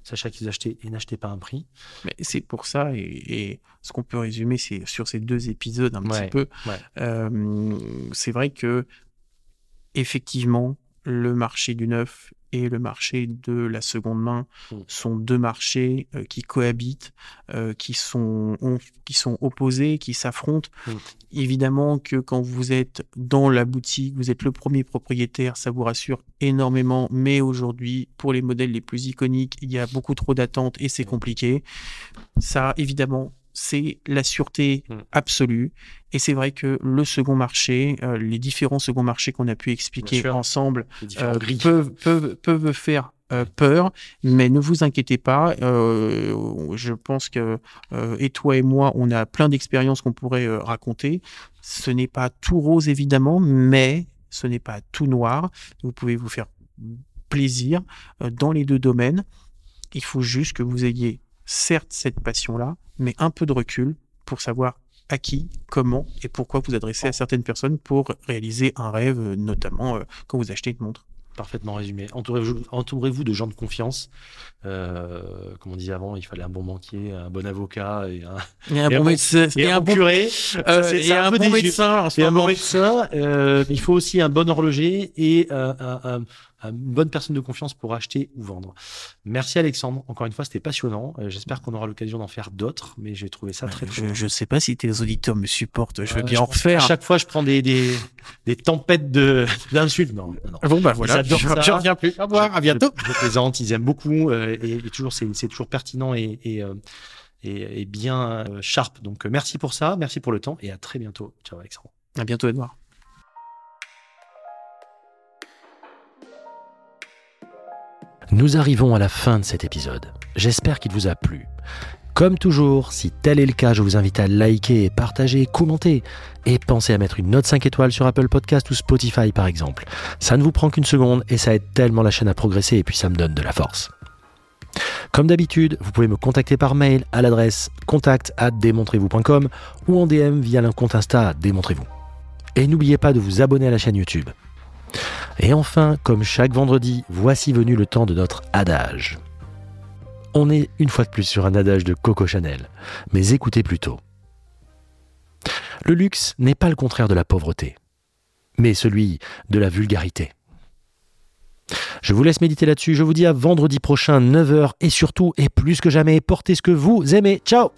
sachez à qui vous achetez et n'achetez pas un prix. Mais c'est pour ça, et, et ce qu'on peut résumer, c'est sur ces deux épisodes un Ouais, petit peu. ouais. Euh, c'est vrai que effectivement, le marché du neuf et le marché de la seconde main Mm. sont deux marchés euh, qui cohabitent, euh, qui sont on- qui sont opposés, qui s'affrontent. Mm. Évidemment que quand vous êtes dans la boutique, vous êtes le premier propriétaire, ça vous rassure énormément. Mais aujourd'hui, pour les modèles les plus iconiques, il y a beaucoup trop d'attentes et c'est compliqué. Ça, évidemment, c'est la sûreté Mm. absolue. Et c'est vrai que le second marché, euh, les différents seconds marchés qu'on a pu expliquer ensemble, euh, peuvent, peuvent, peuvent faire euh, peur, mais ne vous inquiétez pas. je pense que et toi et moi, on a plein d'expériences qu'on pourrait raconter. Ce n'est pas tout rose évidemment, mais ce n'est pas tout noir. Vous pouvez vous faire plaisir dans les deux domaines. Il faut juste que vous ayez certes cette passion-là, mais un peu de recul pour savoir à qui, comment et pourquoi vous adresser à certaines personnes pour réaliser un rêve, notamment euh, quand vous achetez une montre. Parfaitement résumé. Entourez-vous entourez-vous de gens de confiance. Euh, comme on disait avant, il fallait un bon banquier, un bon avocat et un, Et un Et un bon médecin, et et un un bon curé. euh, et un bon médecin en ce Et un bon médecin. Euh, il faut aussi un bon horloger et euh, un- une bonne personne de confiance pour acheter ou vendre. Merci Alexandre. Encore une fois, c'était passionnant. Euh, J'espère qu'on aura l'occasion d'en faire d'autres, mais j'ai trouvé ça très très Je, je sais pas si tes auditeurs me supportent. Je veux Ouais, bien en refaire. À chaque fois, je prends des, des, des tempêtes de- d'insultes. Non, non. Bon bah voilà, je, je reviens plus. Au revoir, à bientôt. Je, je plaisante, ils aiment beaucoup euh, et, et toujours c'est c'est toujours pertinent et, et, euh, et- et bien euh, sharp. Donc euh, merci pour ça, merci pour le temps et à très bientôt. Ciao Alexandre. À bientôt, Edouard. Nous arrivons à la fin de cet épisode. J'espère qu'il vous a plu. Comme toujours, si tel est le cas, je vous invite à liker, partager, commenter et pensez à mettre une note 5 étoiles sur Apple Podcast ou Spotify par exemple. Ça ne vous prend qu'une seconde et ça aide tellement la chaîne à progresser et puis ça me donne de la force. Comme d'habitude, vous pouvez me contacter par mail à l'adresse contact at démontrez-vous.com ou en DM via le compte Insta démontrez-vous. Et n'oubliez pas de vous abonner à la chaîne YouTube. Et enfin, comme chaque vendredi, voici venu le temps de notre adage. On est une fois de plus sur un adage de Coco Chanel, mais écoutez plutôt. Le luxe n'est pas le contraire de la pauvreté, mais celui de la vulgarité. Je vous laisse méditer là-dessus, je vous dis à vendredi prochain 9h et surtout et plus que jamais portez ce que vous aimez. Ciao